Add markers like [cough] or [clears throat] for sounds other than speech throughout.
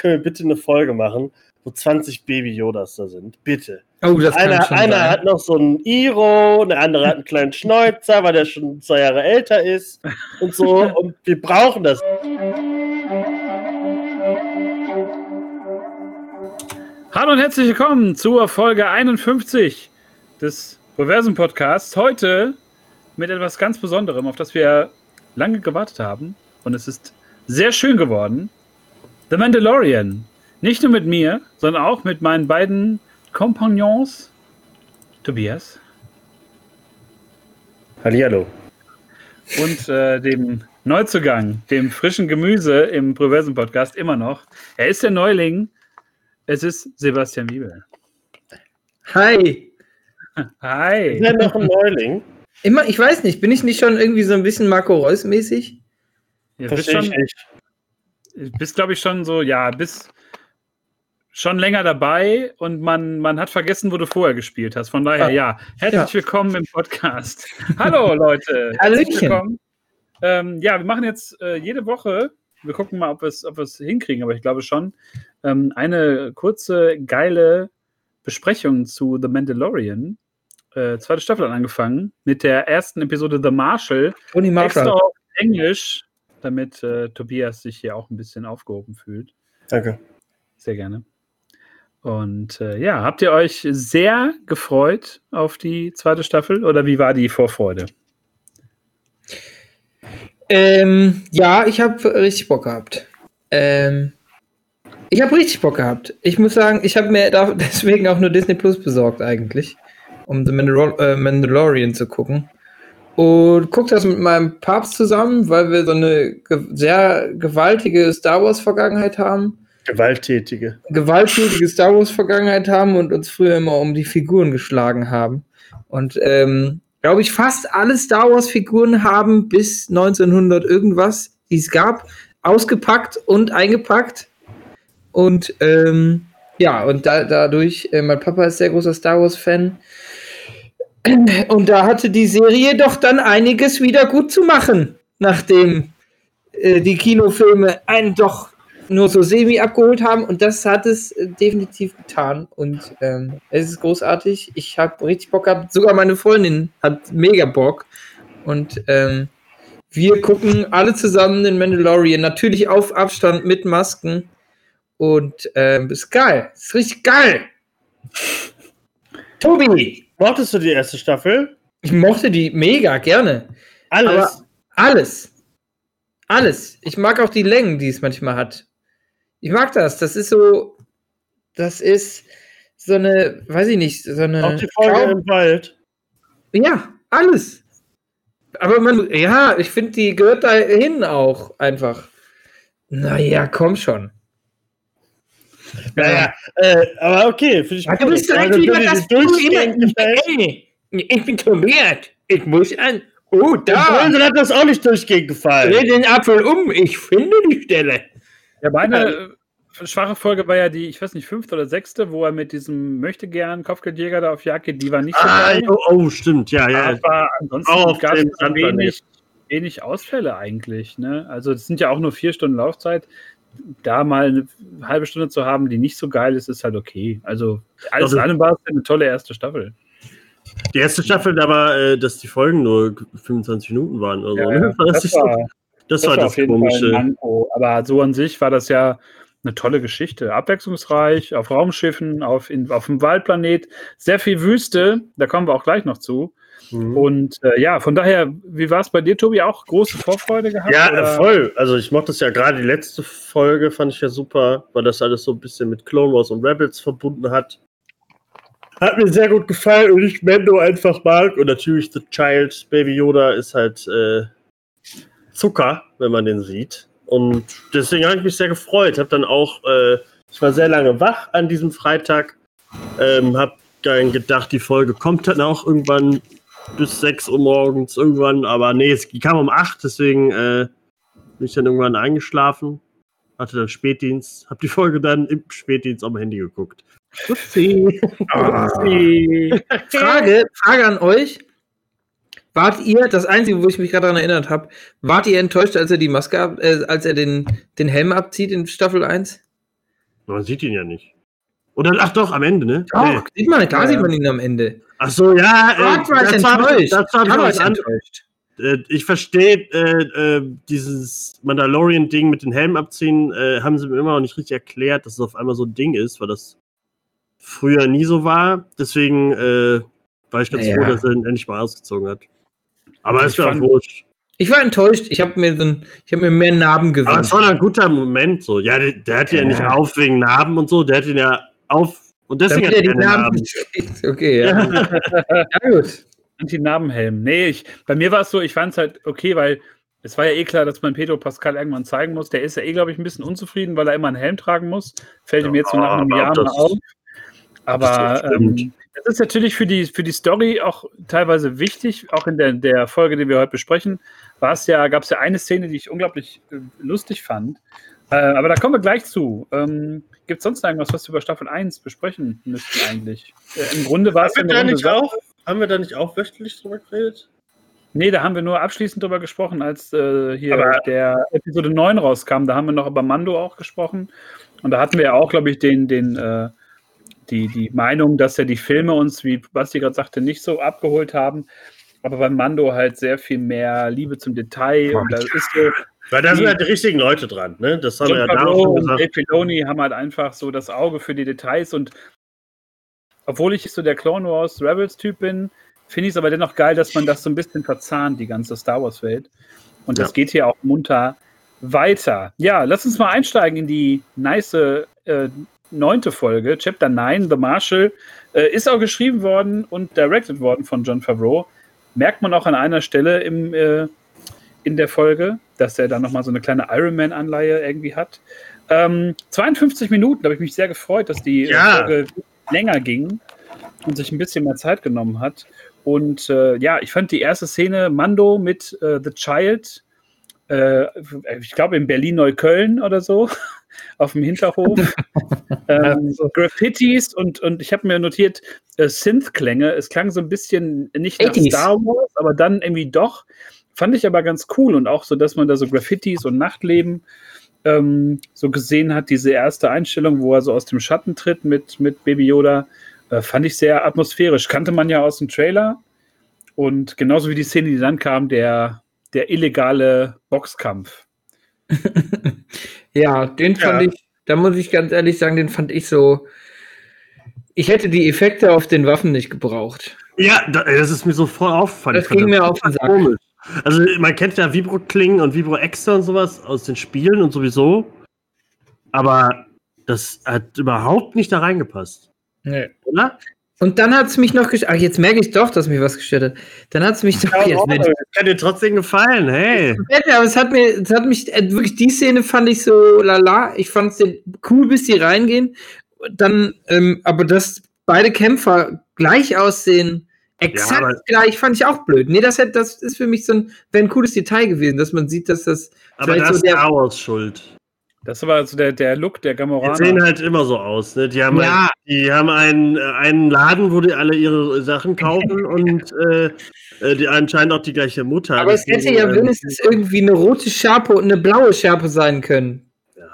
können wir bitte eine Folge machen, wo 20 Baby Yodas da sind? Bitte. Oh, das kann Einer, schon einer sein. hat noch so einen Iro, der andere hat einen kleinen Schnäuzer, weil der schon zwei Jahre älter ist und so. [laughs] Und wir brauchen das. Hallo und herzlich willkommen zur Folge 51 des Reversen Podcasts. Heute mit etwas ganz Besonderem, auf das wir lange gewartet haben. Und es ist sehr schön geworden. The Mandalorian. Nicht nur mit mir, sondern auch mit meinen beiden Kompagnons. Tobias Hallihallo. und äh, dem Neuzugang, dem frischen Gemüse im Reversen Podcast immer noch. Er ist der Neuling. Es ist Sebastian Wiebel. Hi. Hi. Ist ja noch ein Neuling. Immer, ich weiß nicht, bin ich nicht schon irgendwie so ein bisschen Marco Reus mäßig? Ja, Verstehe ich schon, nicht. Bist, glaube ich, schon so, ja, bist schon länger dabei und man, man hat vergessen, wo du vorher gespielt hast. Von daher, Ah. ja, herzlich Ja. willkommen im Podcast. [laughs] Hallo, Leute. Herzlich willkommen. Ähm, ja, wir machen jetzt äh, jede Woche, wir gucken mal, ob wir es ob wir's hinkriegen, aber ich glaube schon, ähm, eine kurze, geile Besprechung zu The Mandalorian. Äh, zweite Staffel hat angefangen mit der ersten Episode The Marshall. Tony Extra Marshall. auf Englisch, damit äh, Tobias sich hier auch ein bisschen aufgehoben fühlt. Danke. Sehr gerne. Und äh, ja, habt ihr euch sehr gefreut auf die zweite Staffel oder wie war die Vorfreude? Ähm, ja, ich habe richtig Bock gehabt. Ähm, ich habe richtig Bock gehabt. Ich muss sagen, ich habe mir [laughs] deswegen auch nur Disney Plus besorgt eigentlich, um The Mandalor äh, Mandalorian zu gucken. Und guck das mit meinem Papst zusammen, weil wir so eine ge sehr gewaltige Star Wars Vergangenheit haben. Gewalttätige. gewalttätige Star Wars Vergangenheit haben und uns früher immer um die Figuren geschlagen haben. Und ähm, glaube ich, fast alle Star Wars Figuren haben bis 1900 irgendwas, die es gab, ausgepackt und eingepackt. Und ähm, ja, und da, dadurch, äh, mein Papa ist sehr großer Star Wars Fan. Und da hatte die Serie doch dann einiges wieder gut zu machen, nachdem äh, die Kinofilme einen doch nur so semi abgeholt haben und das hat es äh, definitiv getan und ähm, es ist großartig. Ich habe richtig Bock gehabt. Sogar meine Freundin hat mega Bock und ähm, wir gucken alle zusammen den Mandalorian. Natürlich auf Abstand mit Masken und ähm, ist geil. Ist richtig geil. Tobi, Mochtest du die erste Staffel? ich mochte die mega gerne. Alles. Aber alles. Alles. Ich mag auch die Längen, die es manchmal hat. Ich mag das. Das ist so. Das ist so eine, weiß ich nicht, so eine. auch die Folge Traum- im Wald. ja, alles. Aber man, ja, ich finde, die gehört da hin auch einfach. Naja, komm schon. Naja, äh, aber okay, finde ich Ja, du bist direkt du wieder dir das gefällt. Ey, Ich bin Tobias. Ich muss an. Oh, da. Brösel hat das auch nicht durchgehend gefallen. Dreh den Apfel um. Ich finde die Stelle. Ja, meine äh, schwache Folge war ja die, ich weiß nicht, fünfte oder sechste, wo er mit diesem möchte gern Kopfgeldjäger da auf Jagd geht, die war nicht so Ah, oh, oh, stimmt, ja, ja. Aber ansonsten gab es wenig, wenig Ausfälle eigentlich. Ne? Also das sind ja auch nur vier Stunden Laufzeit. Da mal eine halbe Stunde zu haben, die nicht so geil ist, ist halt okay. Also alles in Also- allem war es eine tolle erste Staffel. Die erste Staffel, da war, äh, dass die Folgen nur 25 Minuten waren oder so. Ja, ne? Das, das war- das war das Komische. Manko. Aber so an sich war das ja eine tolle Geschichte. Abwechslungsreich, auf Raumschiffen, auf, in, auf dem Waldplanet, sehr viel Wüste, da kommen wir auch gleich noch zu. Mhm. Und äh, ja, von daher, wie war es bei dir, Tobi? Auch große Vorfreude gehabt? Ja, oder? voll. Also ich mochte das ja gerade die letzte Folge, fand ich ja super, weil das alles so ein bisschen mit Clone Wars und Rebels verbunden hat. Hat mir sehr gut gefallen und ich Mendo einfach mag. Und natürlich The Child, Baby Yoda ist halt äh, Zucker, wenn man den sieht. Und deswegen habe ich mich sehr gefreut. Habe dann auch, äh, ich war sehr lange wach an diesem Freitag. Ähm, habe dann gedacht, die Folge kommt dann auch irgendwann bis 6 Uhr morgens irgendwann, aber nee, es kam um 8, deswegen äh, bin ich dann irgendwann eingeschlafen, hatte dann Spätdienst, habe die Folge dann im Spätdienst am Handy geguckt. Upsi. [laughs] Upsi. Frage, Frage an euch. Wart ihr, das Einzige, wo ich mich gerade daran erinnert habe, wart ihr enttäuscht, als er die Maske ab, äh, als er den, den Helm abzieht in Staffel 1? Man sieht ihn ja nicht. Oder, ach doch, am Ende, ne? Doch, Nee. sieht man, klar Ja, sieht ja. man ihn am Ende. Ach so, ja. War dazu hab enttäuscht. Gott, noch war ich anderes. enttäuscht. Äh, ich verstehe äh, äh, dieses Mandalorian-Ding mit den Helm abziehen, äh, haben sie mir immer noch nicht richtig erklärt, dass es auf einmal so ein Ding ist, weil das früher nie so war. Deswegen äh, war ich ganz Ja. froh, dass er ihn endlich mal ausgezogen hat. Aber auch fand- wurscht. Ich war enttäuscht. Ich habe mir, so ein, ich hab mir mehr Narben Aber es gewünscht. war ein guter Moment so. Ja, der, der hat ihn ja. Ja. nicht auf wegen Narben und so, der hat ihn ja auf und deswegen hat er die Narben. nicht Okay, ja. ja, [laughs] gut. Anti-Narbenhelm. Nee, ich, bei mir war es so, ich fand es halt okay, weil es war ja eh klar, dass man Pedro Pascal irgendwann zeigen muss. Der ist ja eh, glaube ich, ein bisschen unzufrieden, weil er immer einen Helm tragen muss. Fällt ihm jetzt so nach einem Jahr mal das- auf. das Aber stimmt. ähm, das ist natürlich für die, für die Story auch teilweise wichtig. Auch in der, der Folge, die wir heute besprechen, war es ja, gab es ja eine Szene, die ich unglaublich äh, lustig fand. Äh, aber da kommen wir gleich zu. Ähm, Gibt es sonst noch irgendwas, was wir über Staffel 1 besprechen müssten eigentlich? Äh, Im Grunde war es ja Haben eine wir, da runde nicht Sache. auch, haben wir da nicht auch wöchentlich drüber geredet? Nee, da haben wir nur abschließend drüber gesprochen, als äh, hier Aber- der Episode 9 rauskam. Da haben wir noch über Mando auch gesprochen. Und da hatten wir ja auch, glaube ich, den, den, äh, die, die Meinung, dass ja die Filme uns, wie Basti gerade sagte, nicht so abgeholt haben. Aber bei Mando halt sehr viel mehr Liebe zum Detail. Und da ist so, Weil da sind halt die richtigen Leute dran, ne? Das haben wir ja da auch Favreau schon und gesagt. Dave Filoni haben halt einfach so das Auge für die Details und obwohl ich so der Clone Wars Rebels Typ bin, finde ich es aber dennoch geil, dass man das so ein bisschen verzahnt, die ganze Star Wars Welt. Und das Ja. geht hier auch munter weiter. Ja, lass uns mal einsteigen in die nice äh, neunte Folge, Chapter 9, The Marshal. Äh, ist auch geschrieben worden und directed worden von John Favreau. Merkt man auch an einer Stelle im, äh, in der Folge, dass er da nochmal so eine kleine Iron Man-Anleihe irgendwie hat. Ähm, 52 Minuten, da habe ich mich sehr gefreut, dass die Ja. Folge länger ging und sich ein bisschen mehr Zeit genommen hat. Und äh, ja, ich fand die erste Szene Mando mit äh, The Child, äh, ich glaube in Berlin-Neukölln oder so, [laughs] auf dem Hinterhof. [laughs] ähm, Graffitis und, und ich habe mir notiert, äh, Synth-Klänge. Es klang so ein bisschen nicht nach 80s. Star Wars, aber dann irgendwie doch. Fand ich aber ganz cool und auch so, dass man da so Graffitis und Nachtleben ähm, so gesehen hat. Diese erste Einstellung, wo er so aus dem Schatten tritt mit, mit Baby Yoda, äh, fand ich sehr atmosphärisch. Kannte man ja aus dem Trailer. Und genauso wie die Szene, die dann kam, der, der illegale Boxkampf. [laughs] Ja, den fand Ja. ich, da muss ich ganz ehrlich sagen, den fand ich so. Ich hätte die Effekte auf den Waffen nicht gebraucht. Ja, da, das ist mir so voll aufgefallen. Das ging mir auf den Sack. komisch. Also man kennt ja Vibro-Klingen und Vibro-Extra und sowas aus den Spielen und sowieso. Aber das hat überhaupt nicht da reingepasst. Oder? Und dann hat es mich noch gestört. Ach, jetzt merke ich doch, dass mich was gestört hat. Dann hat es mich doch. Jetzt, Mensch. das kann dir trotzdem gefallen, hey. Ja, aber es hat mir, es hat mich, äh, wirklich, die Szene fand ich so lala. Ich fand es cool, bis die reingehen. Dann, ähm, aber dass beide Kämpfer gleich aussehen, exakt aber- gleich, fand ich auch blöd. Nee, das, hätte, das ist für mich so ein, wäre ein cooles Detail gewesen, dass man sieht, dass das Aber das so ist der. Star Wars schuld. Das war also der, der Look der Die sehen Gamoraner. halt immer so aus. Ne? Die haben, Ja. halt, die haben einen, äh, einen Laden, wo die alle ihre Sachen kaufen [laughs] und äh, äh, die anscheinend auch die gleiche Mutter. Aber es hätte ja Deswegen, wenigstens irgendwie eine rote Schärpe und eine blaue Schärpe sein können.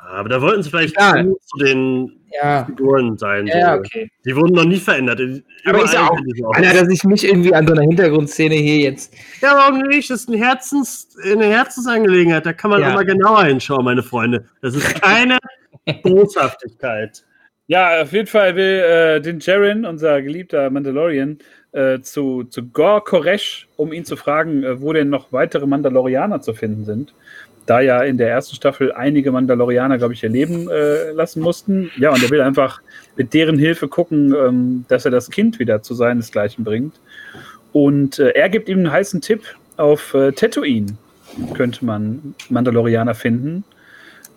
Ja, aber da wollten sie vielleicht Egal. zu, den Ja. Figuren sein. Ja, so. okay. Die wurden noch nie verändert. Aber ist ja auch-. Alter, dass ich mich irgendwie an so einer Hintergrundszene hier jetzt. Ja, warum nicht? Das ist ein Herzens, eine Herzensangelegenheit. Da kann man Ja. auch mal genauer hinschauen, meine Freunde. Das ist keine [laughs] Boshaftigkeit. Ja, auf jeden Fall will äh, den Jaren, unser geliebter Mandalorian, äh, zu, zu Gor Koresh, um ihn zu fragen, äh, wo denn noch weitere Mandalorianer zu finden sind. Da ja in der ersten Staffel einige Mandalorianer, glaube ich, ihr Leben äh, lassen mussten. Ja, und er will einfach mit deren Hilfe gucken, ähm, dass er das Kind wieder zu seinesgleichen bringt. Und äh, er gibt ihm einen heißen Tipp auf äh, Tatooine. Könnte man Mandalorianer finden.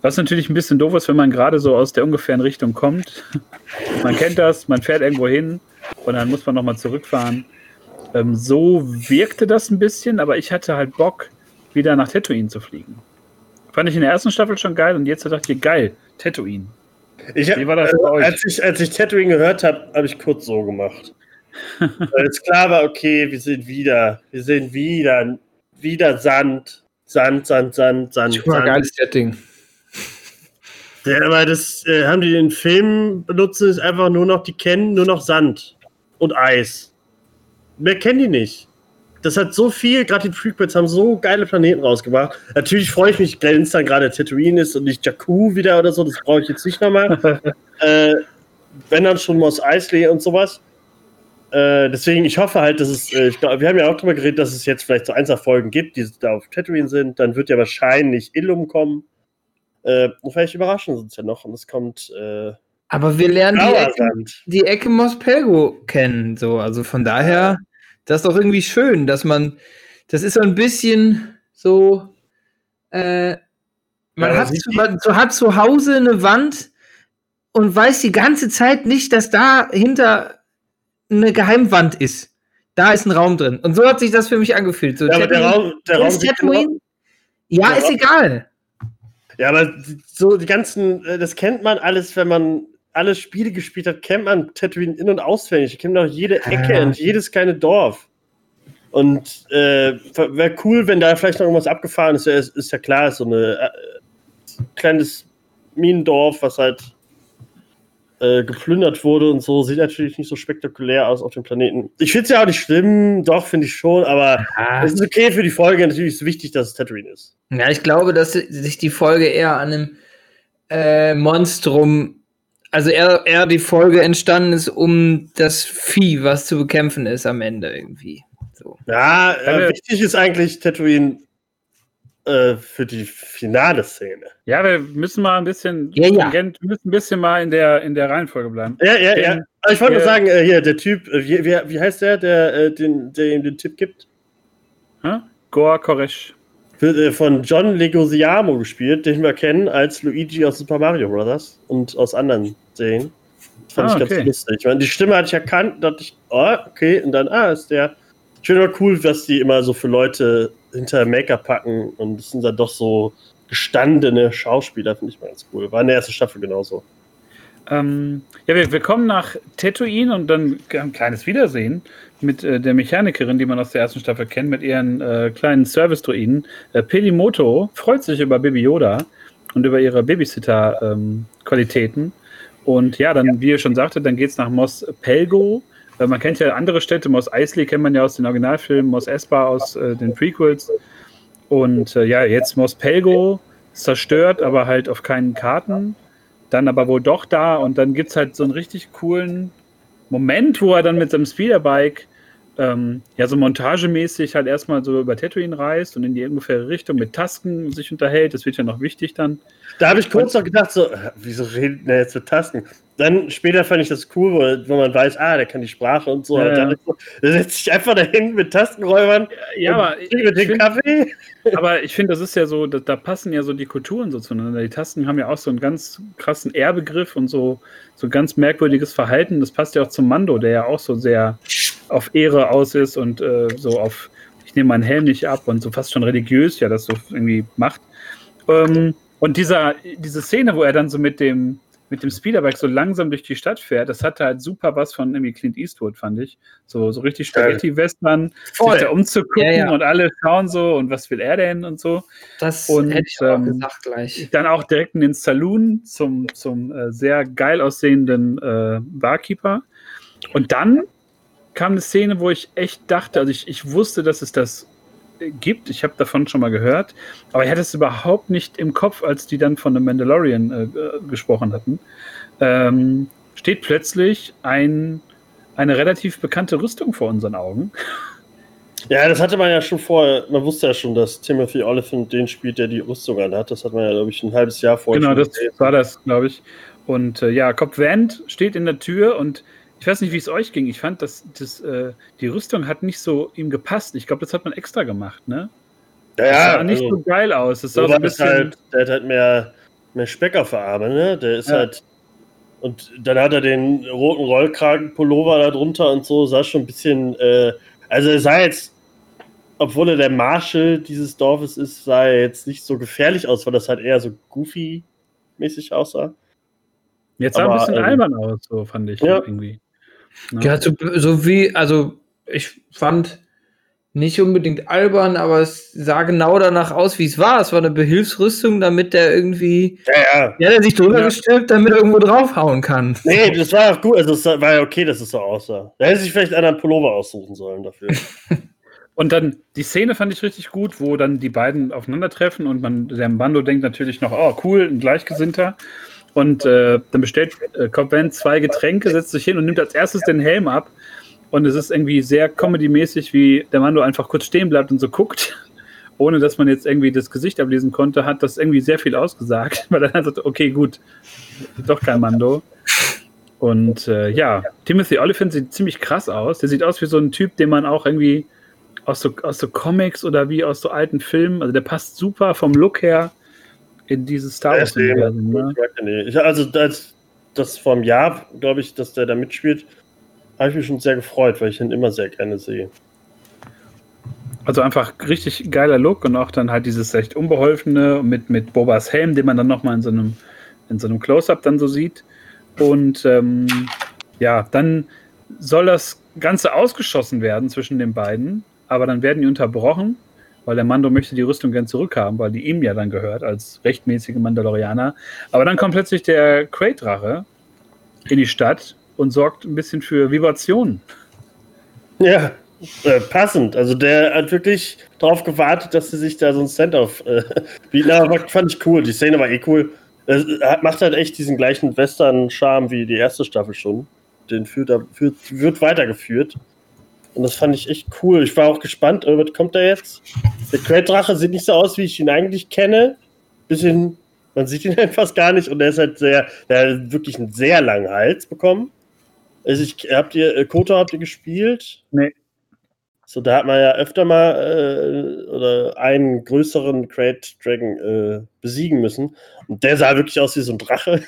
Was natürlich ein bisschen doof ist, wenn man gerade so aus der ungefähren Richtung kommt. [laughs] Man kennt das, man fährt irgendwo hin und dann muss man nochmal zurückfahren. Ähm, so wirkte das ein bisschen, aber ich hatte halt Bock, wieder nach Tatooine zu fliegen. Fand ich in der ersten Staffel schon geil und jetzt dachte ich, geil, Tatooine. Ich, Wie war das bei euch? als, ich, als ich Tatooine gehört habe, habe ich kurz so gemacht. [laughs] Weil es klar war, okay, wir sind wieder, wir sind wieder, wieder Sand, Sand, Sand, Sand, Sand, Super Sand. geiles Setting. Ja, aber das äh, haben die in Filmen benutzen, ist einfach nur noch, die kennen nur noch Sand und Eis. Mehr kennen die nicht. Das hat so viel, gerade die Prequels haben so geile Planeten rausgebracht. Natürlich freue ich mich, wenn es dann gerade Tatooine ist und nicht Jakku wieder oder so, das brauche ich jetzt nicht nochmal. [laughs] äh, wenn dann schon Mos Eisley und sowas. Äh, deswegen, ich hoffe halt, dass es, äh, ich glaub, wir haben ja auch drüber geredet, dass es jetzt vielleicht so Einzelfolgen gibt, die da auf Tatooine sind. Dann wird ja wahrscheinlich Illum kommen. Äh, und vielleicht überraschen sie uns ja noch und es kommt. Äh, Aber wir lernen die Ecke, die Ecke Mos Pelgo kennen. So. Also von daher, das ist doch irgendwie schön, dass man, das ist so ein bisschen so, äh, man, Ja, hat, zu, man hat zu Hause eine Wand und weiß die ganze Zeit nicht, dass dahinter eine Geheimwand ist. Da ist ein Raum drin. Und so hat sich das für mich angefühlt. So, Ja, aber der Raum, der Raum Tatooine? Ja, Der ist Raum- egal. Ja, aber so die ganzen, äh, das kennt man alles, wenn man alle Spiele gespielt hat, kennt man Tatooine in- und auswendig. Ich kenne doch jede Ecke Ja. und jedes kleine Dorf. Und äh, wäre cool, wenn da vielleicht noch irgendwas abgefahren ist. Ist, ist ja klar, ist so ein äh, kleines Minendorf, was halt äh, geplündert wurde und so. Sieht natürlich nicht so spektakulär aus auf dem Planeten. Ich finde es ja auch nicht schlimm, doch, finde ich schon, aber es ist okay für die Folge. Natürlich ist es wichtig, dass es Tatooine ist. Ja, ich glaube, dass sich die Folge eher an einem äh, Monstrum, also eher, eher die Folge entstanden ist, um das Vieh, was zu bekämpfen ist am Ende irgendwie. So. Ja, Keine- äh, wichtig ist eigentlich Tatooine äh, für die finale Szene. Ja, wir müssen mal ein bisschen, Ja, ja. wir müssen ein bisschen mal in der, in der Reihenfolge bleiben. Ja, ja, ja. Den- Aber ich wollte nur sagen, äh, hier, der Typ, äh, wie, wie, wie heißt der, der, äh, den, der ihm den Tipp gibt? Hä? Goa Koresh. Wird äh, von John Leguizamo gespielt, den wir kennen als Luigi aus Super Mario Bros. und aus anderen Serien. Das fand Ah, ich ganz okay. lustig. Ich meine, die Stimme hatte ich erkannt, dachte ich, oh, okay, und dann, ah, ist der. Finde immer cool, was die immer so für Leute hinter Make-up packen und es sind dann doch so gestandene Schauspieler, finde ich mal ganz cool. War in der ersten Staffel genauso. Ähm, ja, wir, wir kommen nach Tatooine und dann ein kleines Wiedersehen mit äh, der Mechanikerin, die man aus der ersten Staffel kennt, mit ihren äh, kleinen Service-Druiden. Äh, Pelimoto freut sich über Baby Yoda und über ihre Babysitter-Qualitäten. und ja, dann, wie ihr schon sagte, dann geht es nach Mos Pelgo. Äh, man kennt ja andere Städte, Mos Eisley kennt man ja aus den Originalfilmen, Mos Espa aus äh, den Prequels. Und äh, ja, jetzt Mos Pelgo zerstört, aber halt auf keinen Karten dann aber wohl doch da und dann gibt es halt so einen richtig coolen Moment, wo er dann mit seinem Speederbike ähm, ja so montagemäßig halt erstmal so über Tatooine reist und in die ungefähre Richtung mit Tasken sich unterhält. Das wird ja noch wichtig dann. Da habe ich kurz noch gedacht, so, äh, wieso redet der jetzt mit Tasten? Dann später fand ich das cool, wo, man weiß, ah, der kann die Sprache und so. Ja, und dann so, setzt sich einfach dahin mit Tastenräubern. Ja, aber ich mit dem find- Kaffee. Aber ich finde, das ist ja so, da, da passen ja so die Kulturen so zueinander. Die Tasten haben ja auch so einen ganz krassen Ehrbegriff und so, so ganz merkwürdiges Verhalten. Das passt ja auch zum Mando, der ja auch so sehr auf Ehre aus ist und äh, so auf, ich nehme meinen Helm nicht ab und so fast schon religiös ja das so irgendwie macht. Ähm, und dieser, diese Szene, wo er dann so mit dem, mit dem Speederbike so langsam durch die Stadt fährt, das hatte halt super was von irgendwie Clint Eastwood, fand ich. So, so richtig Spaghetti-Western, Voll. sich da umzugucken Ja, ja. und alle schauen so und was will er denn und so. Das Und, hätte ich auch ähm, gesagt gleich. Dann auch direkt in den Saloon zum, zum äh, sehr geil aussehenden äh, Barkeeper. Und dann kam eine Szene, wo ich echt dachte, also ich, ich wusste, dass es das gibt. Ich habe davon schon mal gehört, aber ich hatte es überhaupt nicht im Kopf, als die dann von The Mandalorian äh, äh, gesprochen hatten. Ähm, steht plötzlich ein, eine relativ bekannte Rüstung vor unseren Augen. [laughs] Ja, das hatte man ja schon vorher. Man wusste ja schon, dass Timothy Oliphant den spielt, der die Rüstung anhat. Das hat man ja, glaube ich, ein halbes Jahr vorher Genau, das gesehen. war das, glaube ich. Und äh, ja, Cobb Vant steht in der Tür und ich weiß nicht, wie es euch ging. Ich fand, dass das, äh, die Rüstung hat nicht so ihm gepasst. Ich glaube, das hat man extra gemacht, ne? Ja, Das ja sah nicht also, so geil aus. Das sah so ein das bisschen. halt, der hat halt mehr, mehr Speck auf der Arme, ne? Der ist Ja. halt. Und dann hat er den roten Rollkragenpullover da drunter und so, sah schon ein bisschen. Äh, also, er sah jetzt, obwohl er der Marshal dieses Dorfes ist, sah er jetzt nicht so gefährlich aus, weil das halt eher so goofy-mäßig aussah. Jetzt sah ein aber, bisschen ähm, albern aus, so fand ich ja. irgendwie. Ne? Ja, so, so wie, also ich fand, nicht unbedingt albern, aber es sah genau danach aus, wie es war. Es war eine Behilfsrüstung, damit der irgendwie. Ja, ja. Ja, der sich drüber ja. gestülpt, damit er irgendwo draufhauen kann. Nee, das war auch gut. Also, es war ja okay, dass es so aussah. Da hätte sich vielleicht einen Pullover aussuchen sollen dafür. [laughs] und dann die Szene fand ich richtig gut, wo dann die beiden aufeinandertreffen und man, der Bando denkt natürlich noch, oh, cool, ein Gleichgesinnter. Und äh, dann bestellt äh, Cobb Van zwei Getränke, setzt sich hin und nimmt als erstes den Helm ab. Und es ist irgendwie sehr comedy-mäßig, wie der Mando einfach kurz stehen bleibt und so guckt, [laughs] ohne dass man jetzt irgendwie das Gesicht ablesen konnte, hat das irgendwie sehr viel ausgesagt, [laughs] weil er dann sagt, okay, gut, doch kein Mando. Und äh, ja, Timothy Oliphant sieht ziemlich krass aus. Der sieht aus wie so ein Typ, den man auch irgendwie aus so, aus so Comics oder wie aus so alten Filmen, also der passt super vom Look her in dieses Star Wars-Universum. Ne? Also als das vom Jahr, glaube ich, dass der da mitspielt, habe ich mich schon sehr gefreut, weil ich ihn immer sehr gerne sehe. Also einfach richtig geiler Look und auch dann halt dieses recht unbeholfene mit, mit Bobas Helm, den man dann nochmal in so einem, in so einem Close-Up dann so sieht. Und ähm, ja, dann soll das Ganze ausgeschossen werden zwischen den beiden, aber dann werden die unterbrochen, weil der Mando möchte die Rüstung gern zurückhaben, weil die ihm ja dann gehört als rechtmäßige Mandalorianer. Aber dann kommt plötzlich der Crate-Drache in die Stadt und sorgt ein bisschen für Vibrationen. Ja, äh, passend. Also der hat wirklich darauf gewartet, dass sie sich da so ein Stand-off äh, [laughs] bieten. Aber fand ich cool. Die Szene war eh cool. Es macht halt echt diesen gleichen Western-Charme wie die erste Staffel schon. Den führt, wird weitergeführt. Und das fand ich echt cool. Ich war auch gespannt, äh, was kommt da jetzt? Der Quelldrache sieht nicht so aus, wie ich ihn eigentlich kenne. Bisschen, man sieht ihn [laughs] einfach gar nicht und er ist halt sehr, der hat wirklich einen sehr langen Hals bekommen. Also ich, habt ihr, äh, Koto habt ihr gespielt? Nee. So, da hat man ja öfter mal äh, oder einen größeren Great Dragon äh, besiegen müssen. Und der sah wirklich aus wie so ein Drache.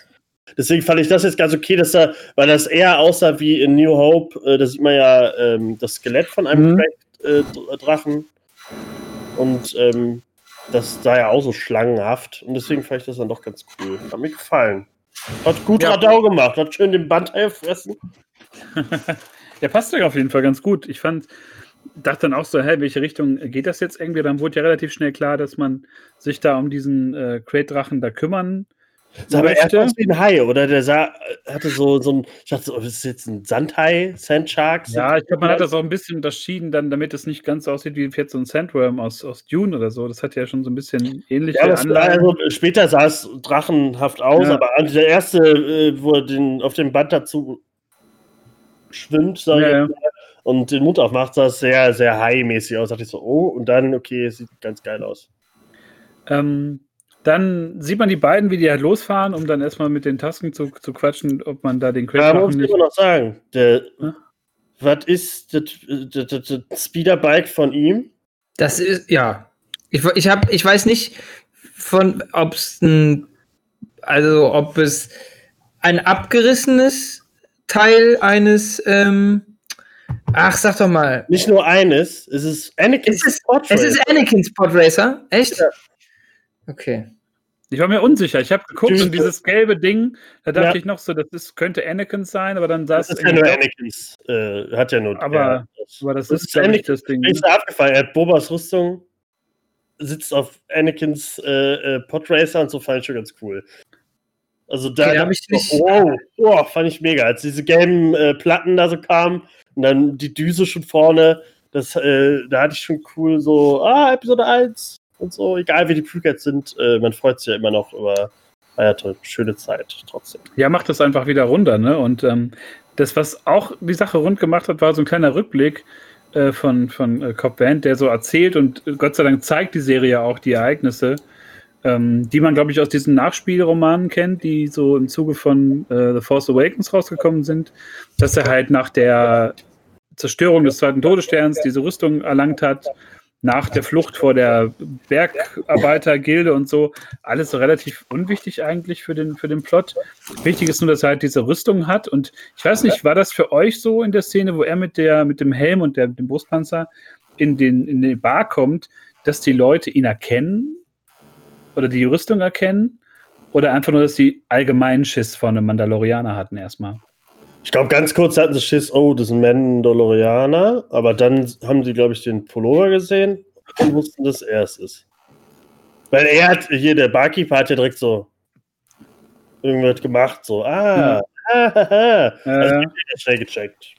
Deswegen fand ich das jetzt ganz okay, dass er, weil das eher aussah wie in New Hope, äh, da sieht man ja ähm, das Skelett von einem mhm. Great äh, Drachen. Und ähm, das sah ja auch so schlangenhaft. Und deswegen fand ich das dann doch ganz cool. Hat mir gefallen. Hat gut ja. Radau gemacht, hat schön den Bandteil fressen. [laughs] Der passt ja auf jeden Fall ganz gut. Ich fand, dachte dann auch so, hä, welche Richtung geht das jetzt irgendwie? Dann wurde ja relativ schnell klar, dass man sich da um diesen äh, Crate-Drachen da kümmern Sah aber erst aus wie ein Hai, oder? Der sah, hatte so, so ein, ich dachte, so, ist das jetzt ein Sandhai, Sandshark? Ja, ich glaube, man hat das auch ein bisschen unterschieden, dann, damit es nicht ganz aussieht wie jetzt so ein Sandworm aus, aus Dune oder so. Das hat ja schon so ein bisschen ähnliche ja. Also, später sah es drachenhaft aus, ja. aber der erste, äh, wo er den, auf dem Band dazu schwimmt, sag ja, ich und den Mund aufmacht, sah es sehr, sehr high-mäßig aus. Da dachte ich so, oh, und dann, okay, sieht ganz geil aus. Ähm, dann sieht man die beiden, wie die halt losfahren, um dann erstmal mit den Tasken zu, zu quatschen, ob man da den Crash ja, muss ich immer noch sagen. Der, ja? Was ist das, das, das, das Speederbike von ihm? Das ist, ja. Ich, ich, hab, ich weiß nicht, von ob es ein, also ob es ein abgerissenes Teil eines, ähm, ach, sag doch mal. Nicht nur eines, es ist Anakin's Podracer. Es ist Anakin's Podracer, echt? Ja. Okay. Ich war mir unsicher. Ich habe geguckt und dieses gelbe Ding, da dachte ja. ich noch so, das ist, könnte Anakin sein, aber dann saß es. Das ist ja nur Anakins. Äh, hat ja nur. Aber, ja, das, aber das, das ist, ist nicht das Ding. Ist abgefallen. Er hat Bobas Rüstung, sitzt auf Anakins äh, äh, Podracer und so fand ich schon ganz cool. Also da okay, habe ich nicht. Wow, wow, fand ich mega. Als diese gelben äh, Platten da so kamen und dann die Düse schon vorne, das, äh, da hatte ich schon cool so, ah, Episode 1, und so, egal wie die Prequels sind, äh, man freut sich ja immer noch über ja, toll, schöne Zeit trotzdem. Ja, macht das einfach wieder runter, ne? Und ähm, das, was auch die Sache rund gemacht hat, war so ein kleiner Rückblick äh, von, von äh, Cobb Band, der so erzählt und Gott sei Dank zeigt die Serie auch die Ereignisse, ähm, die man, glaube ich, aus diesen Nachspielromanen kennt, die so im Zuge von äh, The Force Awakens rausgekommen sind, dass er halt nach der Zerstörung des zweiten Todessterns diese Rüstung erlangt hat nach der Flucht vor der Bergarbeitergilde und so, alles relativ unwichtig eigentlich für den, für den Plot. Wichtig ist nur, dass er halt diese Rüstung hat. Und ich weiß nicht, war das für euch so in der Szene, wo er mit, der, mit dem Helm und der, dem Brustpanzer in den, in den Bar kommt, dass die Leute ihn erkennen oder die Rüstung erkennen? Oder einfach nur, dass sie allgemeinen Schiss vor einem Mandalorianer hatten erstmal? Ich glaube, ganz kurz hatten sie Schiss, oh, das sind Mandalorianer, aber dann haben sie, glaube ich, den Pullover gesehen und wussten, dass er es ist. Weil er hat, hier der Barkeeper hat ja direkt so irgendwas gemacht, so, ah, Ja. ah, ah, ah. Äh, Also, schnell gecheckt.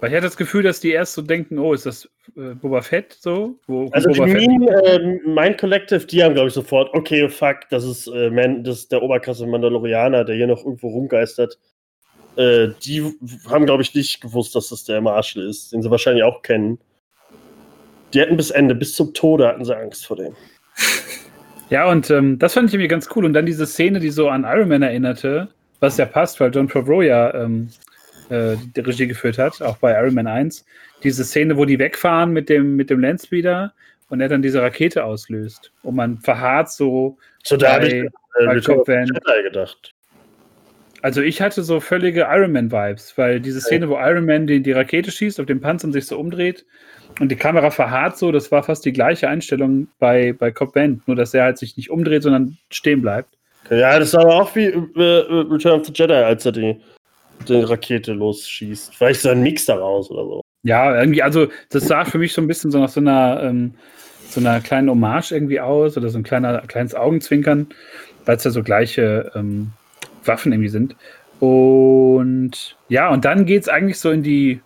weil ich hatte das Gefühl, dass die erst so denken, oh, ist das äh, Boba Fett so? Wo, Also die Boba Fett Meme, äh, Mind Collective, die haben, glaube ich, sofort, okay, fuck, das ist, äh, Man, das ist der Oberklasse Mandalorianer, der hier noch irgendwo rumgeistert. Äh, die haben, glaube ich, nicht gewusst, dass das der Marshall ist, den sie wahrscheinlich auch kennen. Die hatten bis Ende, bis zum Tode hatten sie Angst vor dem. [laughs] Ja, und ähm, das fand ich irgendwie ganz cool. Und dann diese Szene, die so an Iron Man erinnerte, was ja passt, weil John Favreau ja ähm, äh, die Regie geführt hat, auch bei Iron Man 1. Diese Szene, wo die wegfahren mit dem, mit dem Landspeeder und er dann diese Rakete auslöst. Und man verharrt so. So, da habe ich äh, Van. Gedacht. Also ich hatte so völlige Iron Man-Vibes, weil diese Szene, wo Iron Man die, die Rakete schießt, auf den Panzer und sich so umdreht und die Kamera verharrt so, das war fast die gleiche Einstellung bei, bei Cobb Band, nur dass er halt sich nicht umdreht, sondern stehen bleibt. Ja, das war aber auch wie äh, äh, Return of the Jedi, als er die, die Rakete losschießt. Vielleicht so ein Mix daraus oder so. Ja, irgendwie, also das sah für mich so ein bisschen so nach so einer, ähm, so einer kleinen Hommage irgendwie aus oder so ein kleiner, kleines Augenzwinkern, weil es ja so gleiche ähm, Waffen irgendwie sind. Und ja, und dann geht es eigentlich so in die,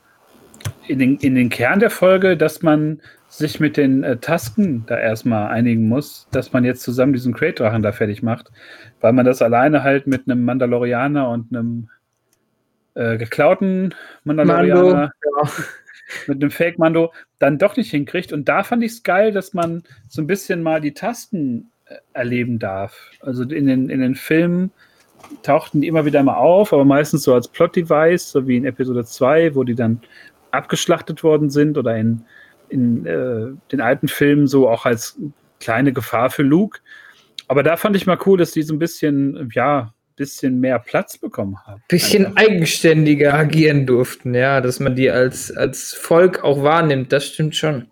in den, in den Kern der Folge, dass man sich mit den äh, Tasken da erstmal einigen muss, dass man jetzt zusammen diesen Crate-Drachen da fertig macht, weil man das alleine halt mit einem Mandalorianer und einem äh, geklauten Mandalorianer Mando, ja. [laughs] mit einem Fake-Mando dann doch nicht hinkriegt. Und da fand ich es geil, dass man so ein bisschen mal die Tasten äh, erleben darf. Also in den, in den Filmen tauchten die immer wieder mal auf, aber meistens so als Plot-Device, so wie in Episode 2, wo die dann abgeschlachtet worden sind oder in, in äh, den alten Filmen so auch als kleine Gefahr für Luke. Aber da fand ich mal cool, dass die so ein bisschen, ja, bisschen mehr Platz bekommen haben. bisschen Einfach. eigenständiger agieren durften, ja, dass man die als, als Volk auch wahrnimmt, das stimmt schon.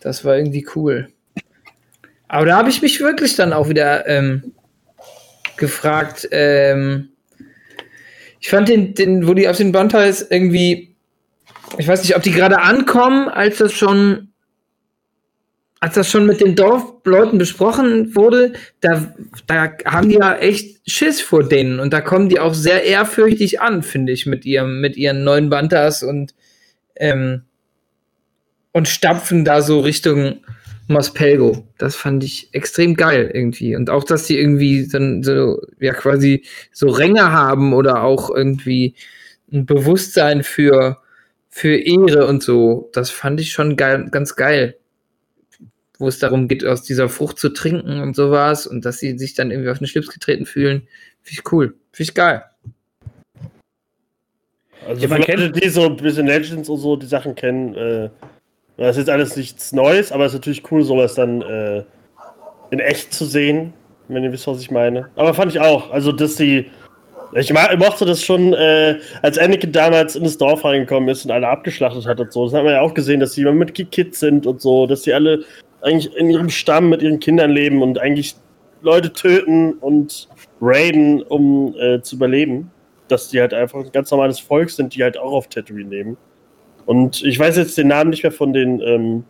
Das war irgendwie cool. Aber da habe ich mich wirklich dann auch wieder ähm, gefragt, ähm, ich fand den, den, wo die auf den Bantais irgendwie, ich weiß nicht, ob die gerade ankommen, als das schon, als das schon mit den Dorfleuten besprochen wurde, da, da haben die ja echt Schiss vor denen und da kommen die auch sehr ehrfürchtig an, finde ich, mit ihrem, mit ihren neuen Bantas und, ähm, und stapfen da so Richtung Mospelgo. Das fand ich extrem geil irgendwie. Und auch, dass die irgendwie dann so, ja, quasi so Ränge haben oder auch irgendwie ein Bewusstsein für, für Ehre und so. Das fand ich schon geil, ganz geil. Wo es darum geht, aus dieser Frucht zu trinken und sowas und dass sie sich dann irgendwie auf den Schlips getreten fühlen. Finde ich cool. Finde ich geil. Also Ja, man Leute, die so ein bisschen Legends und so die Sachen kennen, äh, das ist jetzt alles nichts Neues, aber es ist natürlich cool, sowas dann äh, in echt zu sehen, wenn ihr wisst, was ich meine. Aber fand ich auch, also dass die, ich mochte das schon, äh, als Anakin damals in das Dorf reingekommen ist und alle abgeschlachtet hat und so, das hat man ja auch gesehen, dass die immer mit Kids sind und so, dass die alle eigentlich in ihrem Stamm mit ihren Kindern leben und eigentlich Leute töten und raiden, um äh, zu überleben dass die halt einfach ein ganz normales Volk sind, die halt auch auf Tatooine leben. Und ich weiß jetzt den Namen nicht mehr von den, ähm,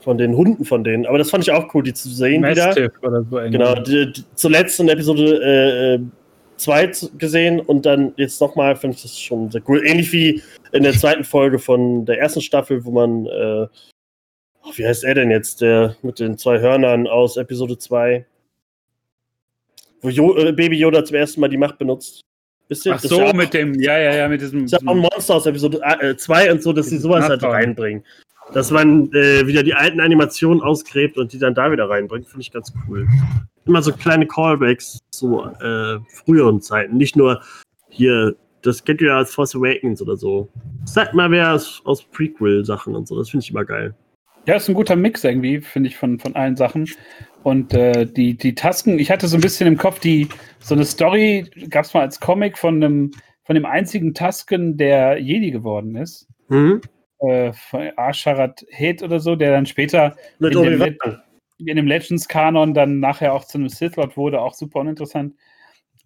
von den Hunden von denen, aber das fand ich auch cool, die zu sehen wieder. Mastiff oder so. irgendwie. Genau, die, die, zuletzt in Episode 2 gesehen und dann jetzt nochmal, finde ich das schon sehr cool. Ähnlich wie in der zweiten Folge von der ersten Staffel, wo man, äh, oh, wie heißt er denn jetzt, der mit den zwei Hörnern aus Episode 2, wo jo äh, Baby Yoda zum ersten Mal die Macht benutzt. Ihr? Ach so, ja mit dem, ja, ja, ja, mit diesem. ist ja auch ein Monster aus Episode 2 und so, dass sie sowas halt reinbringen. Dass man äh, wieder die alten Animationen ausgräbt und die dann da wieder reinbringt, finde ich ganz cool. Immer so kleine Callbacks zu äh, früheren Zeiten. Nicht nur hier, das kennt ihr ja als Force Awakens oder so. Sagt mal wer aus, aus Prequel-Sachen und so. Das finde ich immer geil. Ja, ist ein guter Mix irgendwie, finde ich, von, von allen Sachen. Und äh, die, die Tasken, ich hatte so ein bisschen im Kopf, die so eine Story gab es mal als Comic von einem, von dem einzigen Tasken, der Jedi geworden ist. Mhm. Äh, von Asharat Hed oder so, der dann später Mit In dem in dem Legends-Kanon dann nachher auch zu einem Sith Lord wurde, auch super uninteressant.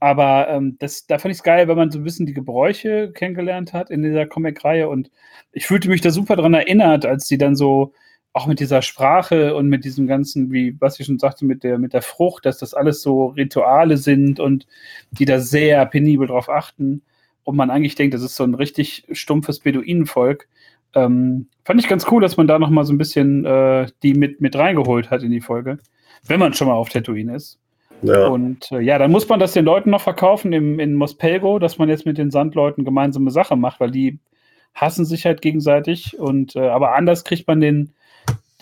Aber ähm, das, da fand ich es geil, weil man so ein bisschen die Gebräuche kennengelernt hat in dieser Comic-Reihe. Und ich fühlte mich da super dran erinnert, als die dann so auch mit dieser Sprache und mit diesem ganzen, wie was ich schon sagte, mit der, mit der Frucht, dass das alles so Rituale sind und die da sehr penibel drauf achten. Und man eigentlich denkt, das ist so ein richtig stumpfes Beduinenvolk. Ähm, fand ich ganz cool, dass man da noch mal so ein bisschen äh, die mit, mit reingeholt hat in die Folge, wenn man schon mal auf Tatooine ist. Ja. Und äh, ja, dann muss man das den Leuten noch verkaufen im, in Mospelgo, dass man jetzt mit den Sandleuten gemeinsame Sache macht, weil die hassen sich halt gegenseitig. Und äh, aber anders kriegt man den,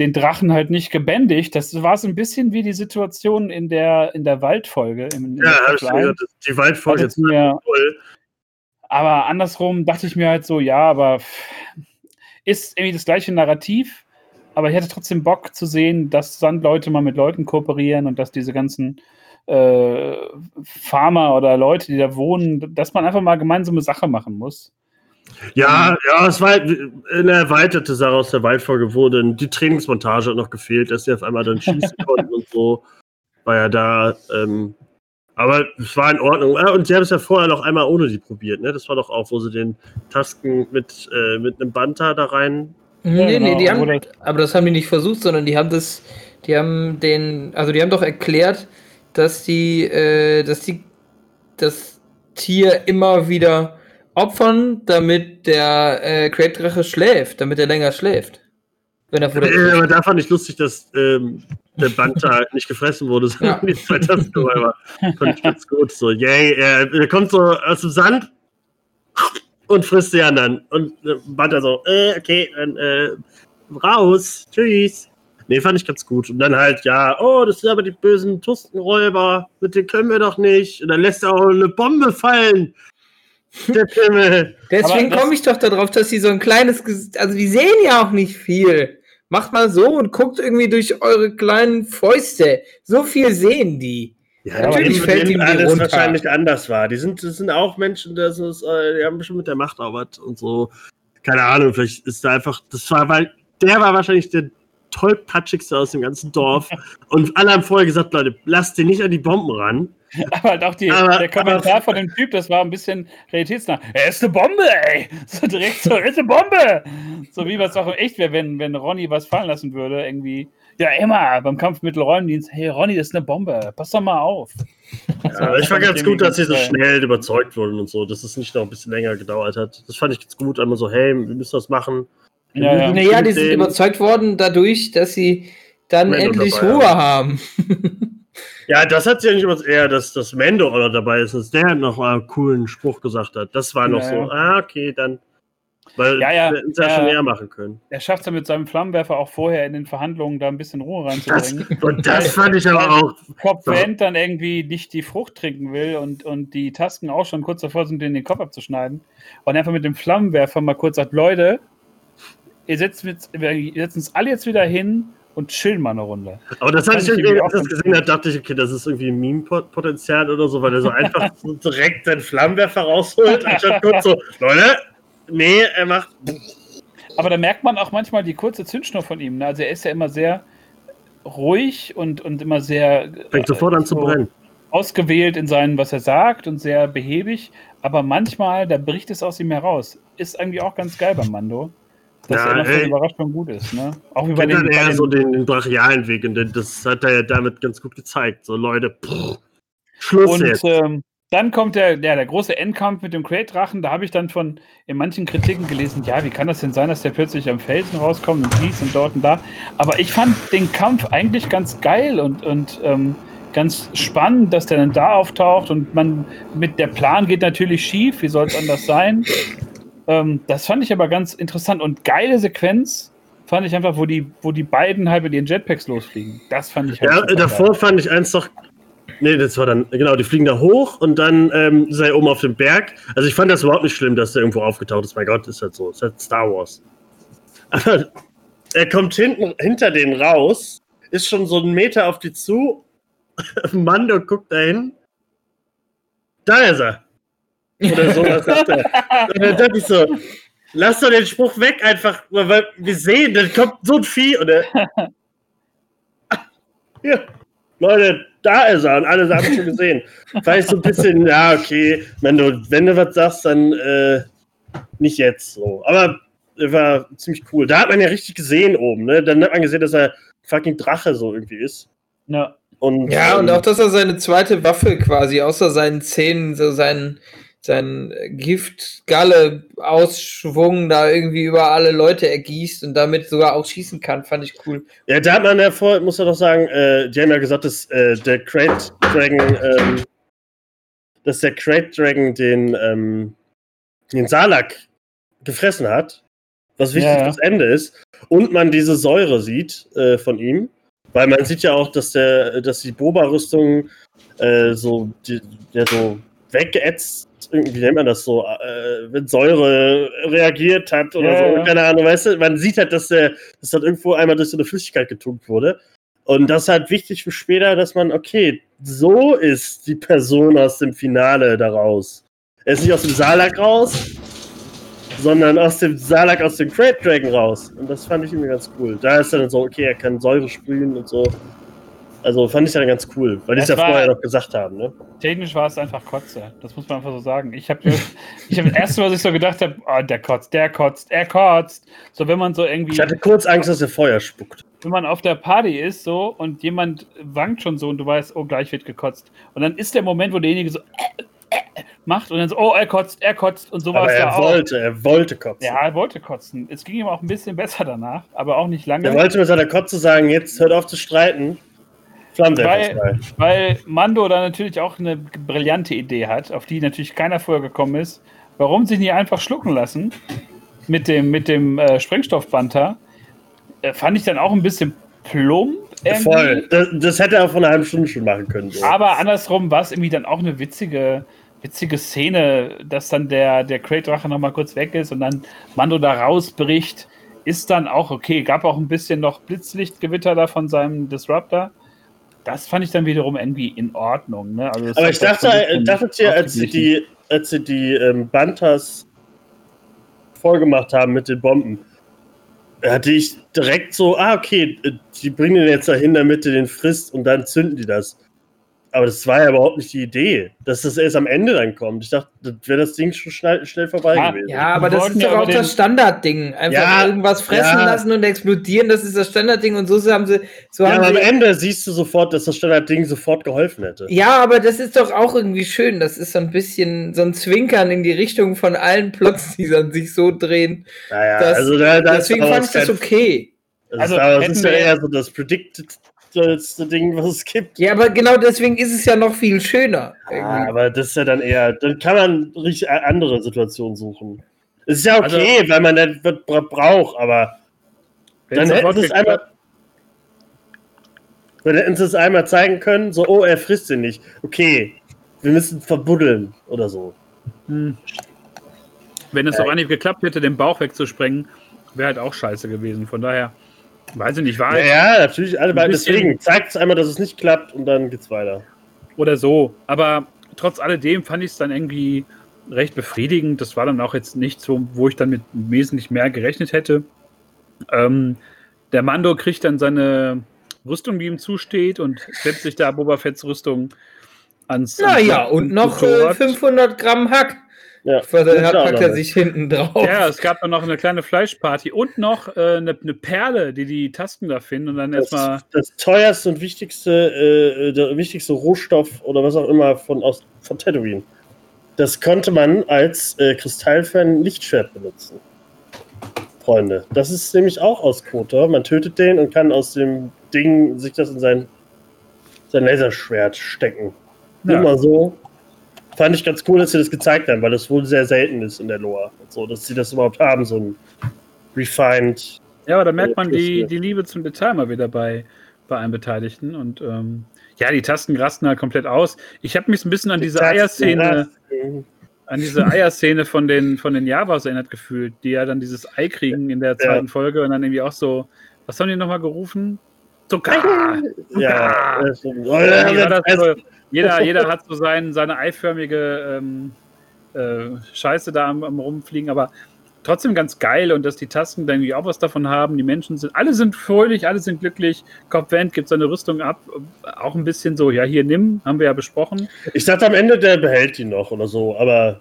den Drachen halt nicht gebändigt. Das war so ein bisschen wie die Situation in der, in der Waldfolge. In, in ja, habe ich gesagt, die Waldfolge ist mir, toll. Aber andersrum dachte ich mir halt so, ja, aber ist irgendwie das gleiche Narrativ, aber ich hätte trotzdem Bock zu sehen, dass Sandleute mal mit Leuten kooperieren und dass diese ganzen äh, Farmer oder Leute, die da wohnen, dass man einfach mal gemeinsame Sache machen muss. Ja, ja, es war halt eine erweiterte Sache aus der Waldfolge, wo dann die Trainingsmontage hat noch gefehlt, dass sie auf einmal dann schießen [laughs] konnten und so. War ja da. Ähm, aber es war in Ordnung. Ja, und sie haben es ja vorher noch einmal ohne die probiert, ne? Das war doch auch, wo sie den Tasken mit, äh, mit einem Banta da rein. Nee, genau, nee, die haben, aber das haben die nicht versucht, sondern die haben das, die haben den, also die haben doch erklärt, dass die, äh, dass die das Tier immer wieder opfern, damit der äh, Crate-Drache schläft, damit er länger schläft. Wenn er äh, aber da fand ich lustig, dass ähm, der Banta nicht gefressen wurde, sondern ja. die zwei Tasten war. Fand ich ganz gut. So, yay, er, er kommt so aus dem Sand und frisst die anderen. Und äh, Banta so, äh, okay, dann äh, raus, tschüss. Nee, fand ich ganz gut. Und dann halt, ja, oh, das sind aber die bösen Tustenräuber, mit denen können wir doch nicht. Und dann lässt er auch eine Bombe fallen. Der Pimmel. Deswegen komme ich doch darauf, dass sie so ein kleines, also die sehen ja auch nicht viel. Macht mal so und guckt irgendwie durch eure kleinen Fäuste. So viel sehen die. Ja, natürlich fällt ihm alles runter. wahrscheinlich anders war. Die sind, das sind auch Menschen, das ist, äh, die haben bestimmt mit der Macht arbeitet und so. Keine Ahnung, vielleicht ist da einfach, das war, weil der war wahrscheinlich der tollpatschigste aus dem ganzen Dorf. [laughs] Und alle haben vorher gesagt, Leute, lasst den nicht an die Bomben ran. [laughs] Aber halt auch die, aber, der Kommentar aber, von dem Typ, das war ein bisschen realitätsnah. Er ist eine Bombe, ey! [laughs] So direkt so, er ist eine Bombe! So wie was auch echt wäre, wenn, wenn Ronny was fallen lassen würde, irgendwie. Ja, immer beim Kampfmittelräumdienst. Hey, Ronny, das ist eine Bombe. Pass doch mal auf. Ja, ich fand ganz gut, dass sie so schnell überzeugt wurden und so, dass es nicht noch ein bisschen länger gedauert hat. Das fand ich ganz gut. Einmal so, hey, wir müssen das machen. Ja, ja. Naja, die sind überzeugt worden dadurch, dass sie dann Mendo endlich dabei, Ruhe ja. haben. [laughs] ja, das hat sie ja nicht immer eher, dass das Mendo auch noch dabei ist, dass der noch mal einen coolen Spruch gesagt hat. Das war noch ja, so, ah, okay, dann. Weil ja, ja, hätten sie ja schon mehr machen können. Er schafft es ja mit seinem Flammenwerfer auch vorher in den Verhandlungen da ein bisschen Ruhe reinzubringen. Das, [laughs] und das fand ich aber auch. Kopf Vent dann irgendwie nicht die Frucht trinken will und, und die Tasken auch schon kurz davor sind, den, den Kopf abzuschneiden. Und einfach mit dem Flammenwerfer mal kurz sagt: Leute, ihr setzt, mit, wir setzen uns alle jetzt wieder hin und chillen mal eine Runde. Aber das hatte ich irgendwie, als ich das gesehen habe, dachte ich, okay, das ist irgendwie ein Meme-Potenzial oder so, weil er so [laughs] einfach so direkt seinen Flammenwerfer rausholt, anstatt kurz so, Leute, nee, er macht. Aber da merkt man auch manchmal die kurze Zündschnur von ihm. Ne? Also er ist ja immer sehr ruhig und, und immer sehr. Fängt sofort an zu brennen. Ausgewählt in seinem, was er sagt und sehr behäbig. Aber manchmal, da bricht es aus ihm heraus. Ist irgendwie auch ganz geil beim Mando dass ja, er ey, Überraschung gut ist. Ne? Auch bei den, eher den, so den, den brachialen Weg und das hat er ja damit ganz gut gezeigt. So Leute, pff, Schluss und, jetzt. Ähm, dann kommt der, ja, der große Endkampf mit dem Crate-Drachen. Da habe ich dann von in manchen Kritiken gelesen, ja, wie kann das denn sein, dass der plötzlich am Felsen rauskommt und dies und dort und da. Aber ich fand den Kampf eigentlich ganz geil und, und ähm, ganz spannend, dass der dann da auftaucht und man mit der Plan geht natürlich schief, wie soll es anders sein? Ähm, das fand ich aber ganz interessant und geile Sequenz fand ich einfach, wo die, wo die beiden halt mit ihren Jetpacks losfliegen. Das fand ich halt Ja, davor geil. fand ich eins doch. Nee, das war dann, genau, die fliegen da hoch und dann ähm, sei oben auf dem Berg. Also ich fand das überhaupt nicht schlimm, dass der irgendwo aufgetaucht ist. Mein Gott, ist halt so. Ist halt Star Wars. Aber er kommt hinten hinter denen raus, ist schon so einen Meter auf die zu. [laughs] Mando guckt dahin. Da ist er. Oder sowas sagt er. [laughs] Und dann dachte ich so, lass doch den Spruch weg einfach, weil wir sehen, dann kommt so ein Vieh und er. [laughs] Ja, Leute, da ist er und alle haben ihn schon gesehen. Fand ich so ein bisschen, ja, okay, wenn du, wenn du was sagst, dann äh, nicht jetzt so. Aber er war ziemlich cool. Da hat man ja richtig gesehen oben, ne? Dann hat man gesehen, dass er fucking Drache so irgendwie ist. Ja. Und, Ja, und ähm, auch, dass er seine zweite Waffe quasi außer seinen Zähnen, so seinen, seinen Gift-Galle-Ausschwung da irgendwie über alle Leute ergießt und damit sogar auch schießen kann, fand ich cool. Ja, da hat man ja vor, muss man doch sagen, äh, die haben ja gesagt, dass äh, der Crate Dragon, ähm, dass der Crate Dragon den, ähm, den Salak gefressen hat, was wichtig Ja, ja. fürs Ende ist, und man diese Säure sieht äh, von ihm, weil man sieht ja auch, dass der, dass die Boba-Rüstung äh, so, die, ja, so weggeätzt, irgendwie wie nennt man das so, äh, mit Säure reagiert hat oder Ja, so, ja. keine Ahnung, weißt du, man sieht halt, dass der, dass das irgendwo einmal durch so eine Flüssigkeit getunkt wurde. Und das ist halt wichtig für später, dass man, okay, so ist die Person aus dem Finale daraus. Er ist nicht aus dem Salak raus, sondern aus dem Salak aus dem Crate Dragon raus. Und das fand ich irgendwie ganz cool. Da ist dann so, okay, er kann Säure sprühen und so. Also fand ich dann ganz cool, weil die es ja vorher noch gesagt haben, ne? Technisch war es einfach Kotze. Das muss man einfach so sagen. Ich habe ich hab das erste, was ich so gedacht habe, oh, der kotzt, der kotzt, er kotzt. So, wenn man so irgendwie, Ich hatte kurz Angst, dass er Feuer spuckt. wenn man auf der Party ist so und jemand wankt schon so und du weißt, oh, gleich wird gekotzt. Und dann ist der Moment, wo derjenige so äh, äh, macht und dann so, oh, er kotzt, er kotzt und so war Aber er auch. wollte, er wollte kotzen. Ja, er wollte kotzen. Es ging ihm auch ein bisschen besser danach, aber auch nicht lange. Er wollte mit seiner Kotze sagen, jetzt hört auf zu streiten. Weil, weil Mando da natürlich auch eine brillante Idee hat, auf die natürlich keiner vorher gekommen ist. Warum sich nicht einfach schlucken lassen mit dem, mit dem äh, Sprengstoffbanter, äh, fand ich dann auch ein bisschen plump. irgendwie. Voll. Das, das hätte er vor einer halben Stunde schon machen können. So. Aber andersrum war es irgendwie dann auch eine witzige, witzige Szene, dass dann der, der Crate-Drache nochmal kurz weg ist und dann Mando da rausbricht. Ist dann auch okay. Gab auch ein bisschen noch Blitzlichtgewitter da von seinem Disruptor. Das fand ich dann wiederum irgendwie in Ordnung. Ne? Also Aber ich dachte, bisschen dachtet ihr, als sie die, als sie die ähm, Bantas vollgemacht haben mit den Bomben, hatte ich direkt so, ah, okay, äh, die bringen den jetzt dahin, damit er den frisst und dann zünden die das. Aber das war ja überhaupt nicht die Idee, dass das erst am Ende dann kommt. Ich dachte, das wäre das Ding schon schnell, schnell vorbei Ja, gewesen. Ja, aber das ist doch auch das Standardding. Einfach Ja, irgendwas fressen ja. lassen und explodieren, das ist das Standardding und so haben sie. So Ja, haben aber am Ende siehst du sofort, dass das Standardding sofort geholfen hätte. ja, aber das ist doch auch irgendwie schön. Das ist so ein bisschen so ein Zwinkern in die Richtung von allen Plots, die dann sich so drehen. Naja, Das, also da, da deswegen ist fand ich das okay. Also, Also das ist ja eher so das Predicted Ding, was es gibt. Ja, aber genau deswegen ist es ja noch viel schöner. Ah, aber das ist ja dann eher, dann kann man richtig andere Situationen suchen. Es ist ja Also- okay, weil man das bra- bra- braucht, aber Wenn dann hätten sie es einmal. Dann hätten sie es einmal zeigen können, so, oh, er frisst den nicht. Okay, wir müssen verbuddeln oder so. Hm. Wenn es auf Anhieb geklappt hätte, den Bauch wegzusprengen, wäre halt auch scheiße gewesen. Von daher, weiß ich nicht, war Ja, ja natürlich, alle bisschen- Deswegen zeigt es einmal, dass es nicht klappt und dann geht's weiter. oder so. Aber trotz alledem fand ich es dann irgendwie recht befriedigend. Das war dann auch jetzt nicht so, wo ich dann mit wesentlich mehr gerechnet hätte. Ähm, der Mando kriegt dann seine Rüstung, die ihm zusteht, und setzt sich da Boba Fetts Rüstung ans. Naja, ans und noch äh, Motorrad. 500 Gramm Hack. Ja, dann packt er sich hinten drauf. Ja, es gab dann noch eine kleine Fleischparty und noch äh, eine, eine Perle, die die Tasken da finden und dann Das, erstmal. das teuerste und wichtigste, äh, der wichtigste Rohstoff oder was auch immer von, aus, von Tatooine. Das konnte man als äh, Kristall für ein Lichtschwert benutzen. Freunde, das ist nämlich auch aus Kotor. Man tötet den und kann aus dem Ding sich das in sein, sein Laserschwert stecken. Ja. Immer so. Fand ich ganz cool, dass sie das gezeigt haben, weil das wohl sehr selten ist in der. Und so, dass sie das überhaupt haben, so ein refined. Ja, aber da merkt man Ja, die, ja. die Liebe zum Detail mal wieder bei, bei allen Beteiligten. Und ähm, ja, die Tasten rasten halt komplett aus. Ich habe mich ein bisschen an diese Eierszene, an diese Eierszene von den, von den Javas erinnert gefühlt, die ja dann dieses Ei kriegen in der zweiten Folge und dann irgendwie auch so, was haben die nochmal gerufen? Zucker! [laughs] Ja, das stimmt. Oh, Ja, ja, jeder, jeder hat so sein, seine eiförmige ähm, äh, Scheiße da am, am rumfliegen, aber trotzdem ganz geil und dass die Tasken dann irgendwie auch was davon haben. Die Menschen sind, alle sind fröhlich, alle sind glücklich. Cobb Vent gibt seine Rüstung ab. Auch ein bisschen so, ja, hier nimm, haben wir ja besprochen. Ich dachte am Ende, der behält die noch oder so, aber.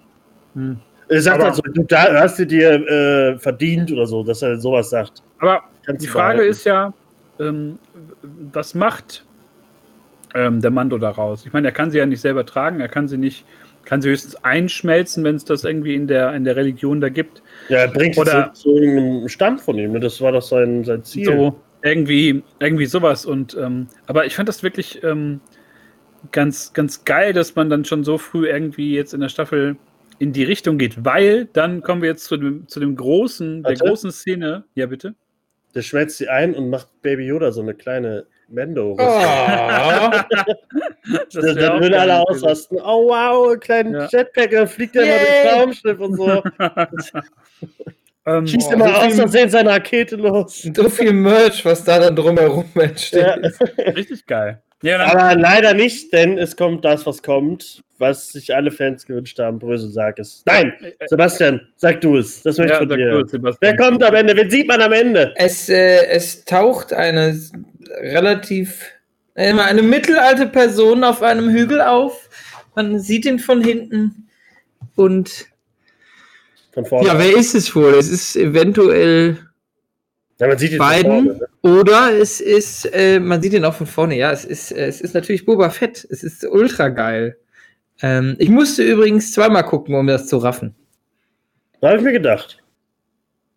Hm. Er sagt aber, halt so, du da hast du dir äh, verdient oder so, dass er sowas sagt. Aber Kannst die Frage behalten. ist ja, ähm, was macht ähm, der Mando daraus? Ich meine, er kann sie ja nicht selber tragen, er kann sie nicht, kann sie höchstens einschmelzen, wenn es das irgendwie in der, in der Religion da gibt. Ja, er bringt Oder, zu, zu irgendeinem Stand von ihm, ne? das war doch sein, sein Ziel. So, irgendwie, irgendwie sowas. Und, ähm, aber ich fand das wirklich ähm, ganz, ganz geil, dass man dann schon so früh irgendwie jetzt in der Staffel in die Richtung geht, weil dann kommen wir jetzt zu dem, zu dem großen, Warte. der großen Szene. Ja, bitte. Der schmelzt sie ein und macht Baby Yoda so eine kleine Mendo. Oh. [laughs] dann würden alle ausrasten. Oh wow, kleinen ja. Jetpack, dann fliegt er mal durchs Raumschiff und so. [laughs] Ähm, Schießt oh, immer aus Versehen seine Rakete los. So viel Merch, was da dann drumherum entsteht. Ja. [laughs] Richtig geil. Ja, Aber leider nicht, denn es kommt das, was kommt, was sich alle Fans gewünscht haben. Brösel, sag es. Nein, Sebastian, sag du es. Das möchte ich von dir. Es, Wer kommt am Ende? Wen sieht man am Ende? Es, äh, es taucht eine relativ, äh, eine mittelalte Person auf einem Hügel auf. Man sieht ihn von hinten und von vorne. Ja, wer ist es wohl? Es ist eventuell ja, man sieht ihn beiden. Vorne, ne? Oder es ist, äh, man sieht ihn auch von vorne, ja, es ist, äh, es ist natürlich Boba Fett. Es ist ultra geil. Ähm, ich musste übrigens zweimal gucken, um das zu raffen. Da habe ich mir gedacht.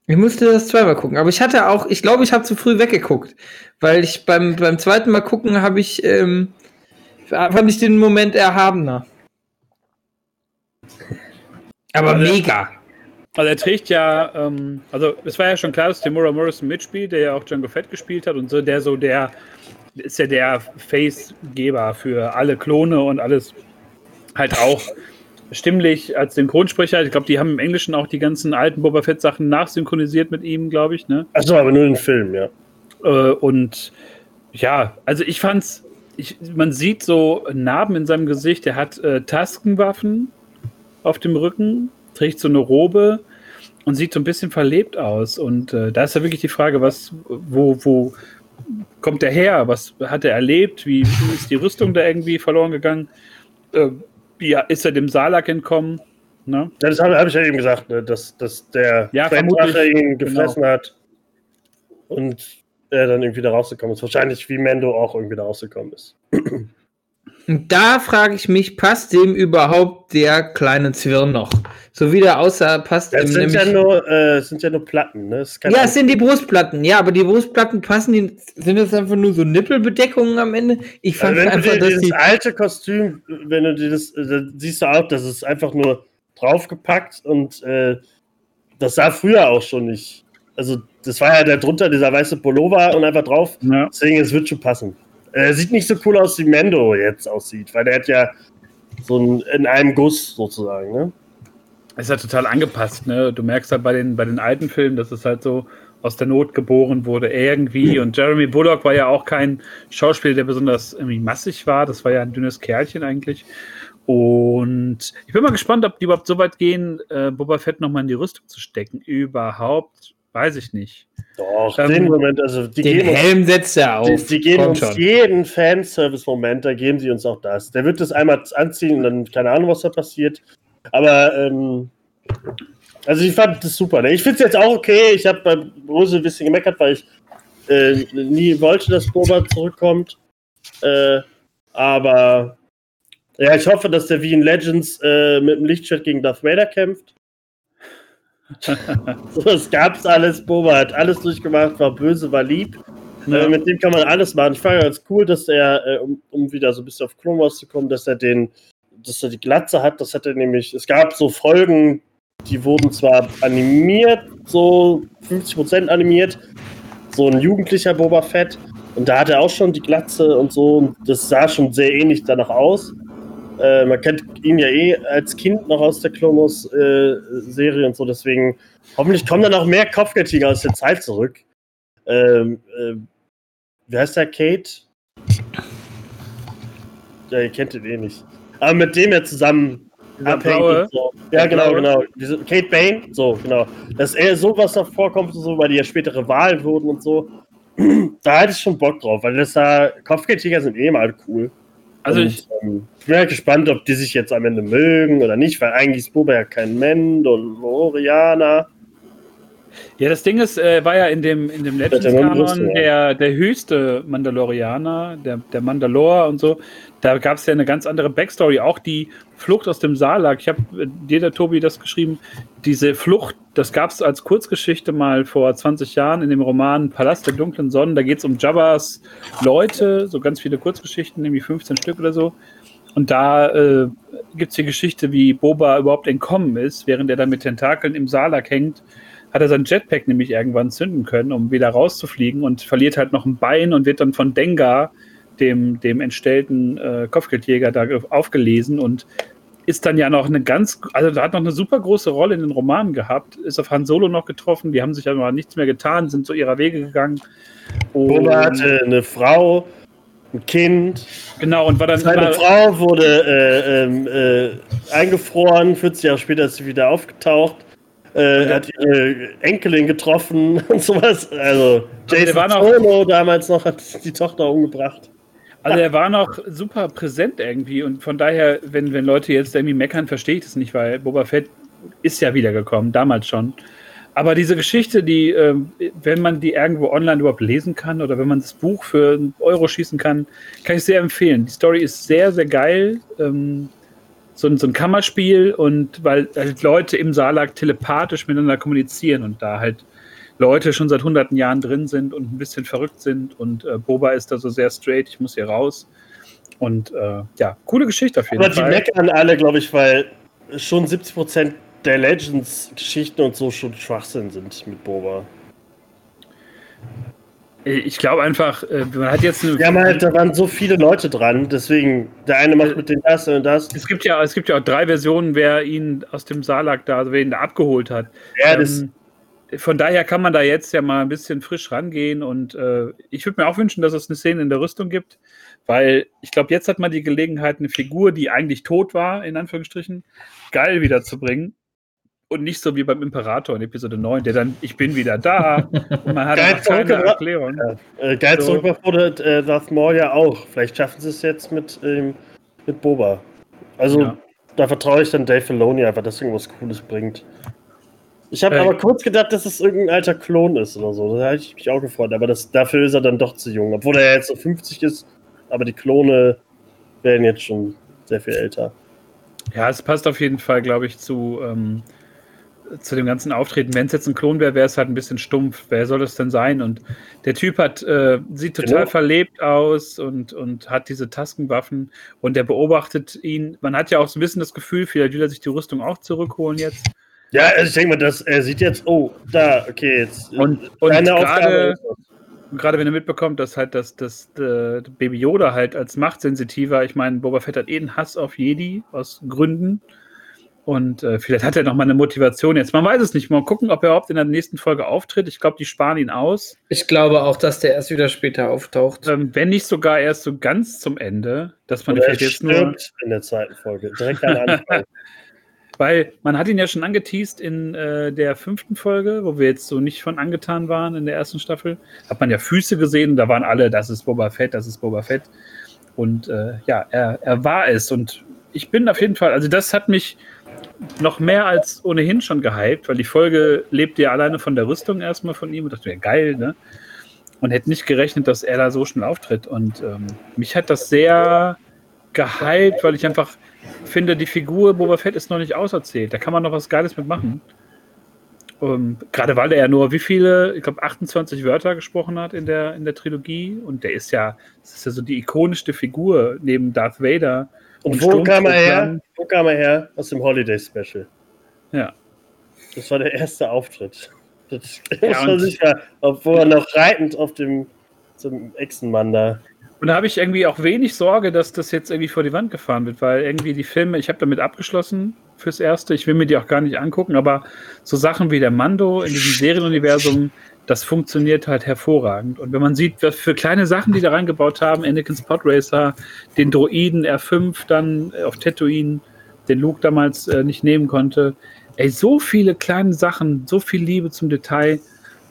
Ich musste das zweimal gucken, aber ich hatte auch, ich glaube, ich habe zu früh weggeguckt, weil ich beim, beim zweiten Mal gucken habe ich, ähm, fand ich den Moment erhabener. Aber mega. Also er trägt ja, ähm, also es war ja schon klar, dass Timura Morrison mitspielt, der ja auch Django Fett gespielt hat und so, der so der ist ja der Face-Geber für alle Klone und alles halt auch stimmlich als Synchronsprecher. Ich glaube, die haben im Englischen auch die ganzen alten Boba Fett-Sachen nachsynchronisiert mit ihm, glaube ich. Ne? Achso, aber nur im Film, ja. Äh, und ja, also ich fand's, ich, man sieht so Narben in seinem Gesicht. Er hat äh, Taskenwaffen auf dem Rücken trägt so eine Robe und sieht so ein bisschen verlebt aus. Und äh, da ist ja wirklich die Frage, was, wo, wo kommt der her? Was hat er erlebt? Wie, ist die Rüstung da irgendwie verloren gegangen? Äh, wie ist er dem Salak entkommen? Ne? Ja, das habe hab ich ja eben gesagt, ne? dass, dass der ja, ihn genau. gefressen genau. hat und er dann irgendwie da rausgekommen ist. Wahrscheinlich wie Mendo auch irgendwie da rausgekommen ist. Und da frage ich mich, passt dem überhaupt der kleine Zwirn noch? So wie der aussah, passt das dem sind ja nur, äh, sind ja nur Platten, ne? Ja, es sind die Brustplatten, ja, aber die Brustplatten passen, die, sind das einfach nur so Nippelbedeckungen am Ende? Ich fand also einfach, dir, dass dieses die alte Kostüm, wenn du dir das, äh, da siehst du auch, das ist einfach nur draufgepackt und äh, das sah früher auch schon nicht. Also das war ja da drunter dieser weiße Pullover und einfach drauf. Ja. Deswegen, es wird schon passen. Er äh, sieht nicht so cool aus, wie Mendo jetzt aussieht, weil der hat ja so ein, in einem Guss sozusagen, ne? Ist ja total angepasst, ne? Du merkst halt bei den, bei den alten Filmen, dass es halt so aus der Not geboren wurde, irgendwie. Und Jeremy Bullock war ja auch kein Schauspieler, der besonders irgendwie massig war. Das war ja ein dünnes Kerlchen eigentlich. Und ich bin mal gespannt, ob die überhaupt so weit gehen, äh, Boba Fett nochmal in die Rüstung zu stecken. Überhaupt Weiß ich nicht. Doch, ähm, den Moment, also die den Helm uns, setzt er auf. Die, die geben uns schon. jeden Fanservice-Moment, da geben sie uns auch das. Der wird das einmal anziehen und dann keine Ahnung, was da passiert. Aber, ähm, also ich fand das super. Ne? Ich finde es jetzt auch okay. Ich habe bei Rose ein bisschen gemeckert, weil ich äh, nie wollte, dass Boba zurückkommt. Äh, aber ja, ich hoffe, dass der wie in Legends äh, mit dem Lichtschwert gegen Darth Vader kämpft. [laughs] so, es gab's alles. Boba hat alles durchgemacht, war böse, war lieb. Ja. Äh, mit dem kann man alles machen. Ich fand ganz cool, dass er, äh, um, um, wieder so ein bisschen auf Clone Wars zu kommen, dass er den, dass er die Glatze hat. Das hat er nämlich, es gab so Folgen, die wurden zwar animiert, so 50% animiert, so ein jugendlicher Boba Fett. Und da hat er auch schon die Glatze und so. Und das sah schon sehr ähnlich danach aus. Äh, man kennt ihn ja eh als Kind noch aus der Clomos-Serie äh, und so, deswegen hoffentlich kommen dann auch mehr Kopfgeldtiger aus der Zeit zurück. Ähm, äh, wie heißt der? Kate? Ja, ihr kennt ihn eh nicht. Aber mit dem er zusammen abhängt. So. Ja, genau, genau. Diese Kate Bane, so, genau. Dass er sowas noch vorkommt, so, weil die ja spätere Wahlen wurden und so. [clears throat] da hatte ich schon Bock drauf, weil das da Kopfgeldjäger sind eh mal cool. Also und, ich, ähm, ich, bin halt gespannt, ob die sich jetzt am Ende mögen oder nicht, weil eigentlich ist Boba ja kein Mandalorianer. Ja, das Ding ist, äh, war ja in dem, in dem Legends-Kanon der, der höchste Mandalorianer, der, der Mandalore und so. Da gab es ja eine ganz andere Backstory, auch die Flucht aus dem Salak. Ich habe äh, dir, der Tobi, das geschrieben. Diese Flucht, das gab es als Kurzgeschichte mal vor 20 Jahren in dem Roman Palast der dunklen Sonnen. Da geht es um Jabbas Leute, so ganz viele Kurzgeschichten, nämlich 15 Stück oder so. Und da äh, gibt es die Geschichte, wie Boba überhaupt entkommen ist, während er dann mit Tentakeln im Salak hängt hat er sein Jetpack nämlich irgendwann zünden können, um wieder rauszufliegen und verliert halt noch ein Bein und wird dann von Dengar dem, dem entstellten äh, Kopfgeldjäger da aufgelesen und ist dann ja noch eine ganz, also da hat noch eine super große Rolle in den Romanen gehabt, ist auf Han Solo noch getroffen, die haben sich aber nichts mehr getan, sind zu ihrer Wege gegangen. Boba hatte eine Frau, ein Kind. Genau, und war dann. Seine Frau wurde äh, ähm, äh, eingefroren, 40 Jahre später ist sie wieder aufgetaucht. Äh, er hat ihre Enkelin getroffen [laughs] und sowas. Also, Jason also Solo damals noch hat die Tochter umgebracht. Also er war noch super präsent irgendwie und von daher, wenn, wenn Leute jetzt irgendwie meckern, verstehe ich das nicht, weil Boba Fett ist ja wiedergekommen, damals schon. Aber diese Geschichte, die, äh, wenn man die irgendwo online überhaupt lesen kann oder wenn man das Buch für einen Euro schießen kann, kann ich sehr empfehlen. Die Story ist sehr, sehr geil. So, ein, so ein Kammerspiel und weil halt Leute im Salak telepathisch miteinander kommunizieren und da halt Leute schon seit hunderten Jahren drin sind und ein bisschen verrückt sind und äh, Boba ist da so sehr straight, ich muss hier raus. Und äh, ja, coole Geschichte auf jeden Aber Fall. Aber die meckern alle, glaube ich, weil schon 70% der Legends-Geschichten und so schon Schwachsinn sind mit Boba. Ich glaube einfach, äh, man hat jetzt eine. Ja, halt, da waren so viele Leute dran, deswegen der eine macht mit dem das und das. Es gibt ja, es gibt ja auch drei Versionen, wer ihn aus dem Salak da, wer ihn da abgeholt hat. Ja, das, ähm, von daher kann man da jetzt ja mal ein bisschen frisch rangehen und äh, ich würde mir auch wünschen, dass es eine Szene in der Rüstung gibt, weil ich glaube, jetzt hat man die Gelegenheit, eine Figur, die eigentlich tot war, in Anführungsstrichen, geil wiederzubringen. Und nicht so wie beim Imperator in Episode 9, der dann, ich bin wieder da und man hat [laughs] geil keine Erklärung. Äh, geil so. zurückgebracht wurde äh, Darth Maul ja auch. Vielleicht schaffen sie es jetzt mit, ähm, mit Boba. Also ja. da vertraue ich dann Dave Filoni einfach, dass irgendwas Cooles bringt. Ich habe äh, aber kurz gedacht, dass es irgendein alter Klon ist oder so. Da habe ich mich auch gefreut. Aber das, dafür ist er dann doch zu jung. Obwohl er jetzt so 50 ist. Aber die Klone werden jetzt schon sehr viel älter. Ja, es passt auf jeden Fall, glaube ich, zu, ähm, zu dem ganzen Auftreten. Wenn es jetzt ein Klon wäre, wäre es halt ein bisschen stumpf. Wer soll das denn sein? Und der Typ hat, äh, sieht total genau. verlebt aus und, und hat diese Taskenwaffen und der beobachtet ihn. Man hat ja auch so ein bisschen das Gefühl, vielleicht will er sich die Rüstung auch zurückholen jetzt. Ja, also ich denke mal, dass er sieht jetzt, oh, da, okay, jetzt. Und, und gerade, gerade wenn er mitbekommt, dass halt das, das, das Baby Yoda halt als machtsensitiver, ich meine, Boba Fett hat eh einen Hass auf Jedi aus Gründen. Und äh, vielleicht hat er noch mal eine Motivation jetzt. Man weiß es nicht. Mal gucken, ob er überhaupt in der nächsten Folge auftritt. Ich glaube, die sparen ihn aus. Ich glaube auch, dass der erst wieder später auftaucht. Ähm, wenn nicht sogar erst so ganz zum Ende, dass man Oder vielleicht jetzt nur in der zweiten Folge direkt am Anfang. [laughs] [laughs] Weil man hat ihn ja schon angeteased in äh, der fünften Folge, wo wir jetzt so nicht von angetan waren in der ersten Staffel. Hat man ja Füße gesehen, da waren alle, das ist Boba Fett, das ist Boba Fett. Und äh, ja, er, er war es. Und ich bin auf jeden Fall, also das hat mich noch mehr als ohnehin schon gehypt, weil die Folge lebt ja alleine von der Rüstung erstmal von ihm und dachte mir, geil, ne? Und hätte nicht gerechnet, dass er da so schnell auftritt. Und ähm, mich hat das sehr gehypt, weil ich einfach finde, die Figur Boba Fett ist noch nicht auserzählt. Da kann man noch was Geiles mitmachen. Um, ähm, gerade weil er ja nur wie viele, ich glaube 28 Wörter gesprochen hat in der, in der Trilogie und der ist ja, das ist ja so die ikonischste Figur neben Darth Vader. Und, und wo kam er her? Wo kam er her? Aus dem Holiday Special. Ja. Das war der erste Auftritt. Das ja, war sicher, obwohl er noch reitend auf dem zum Echsenmann da und da habe ich irgendwie auch wenig Sorge, dass das jetzt irgendwie vor die Wand gefahren wird, weil irgendwie die Filme, ich habe damit abgeschlossen fürs Erste, ich will mir die auch gar nicht angucken, aber so Sachen wie der Mando in diesem Serienuniversum, das funktioniert halt hervorragend. Und wenn man sieht, was für kleine Sachen die da reingebaut haben, Anakin's Podracer, den Droiden R5 dann auf Tatooine den Luke damals äh, nicht nehmen konnte. Ey, so viele kleine Sachen, so viel Liebe zum Detail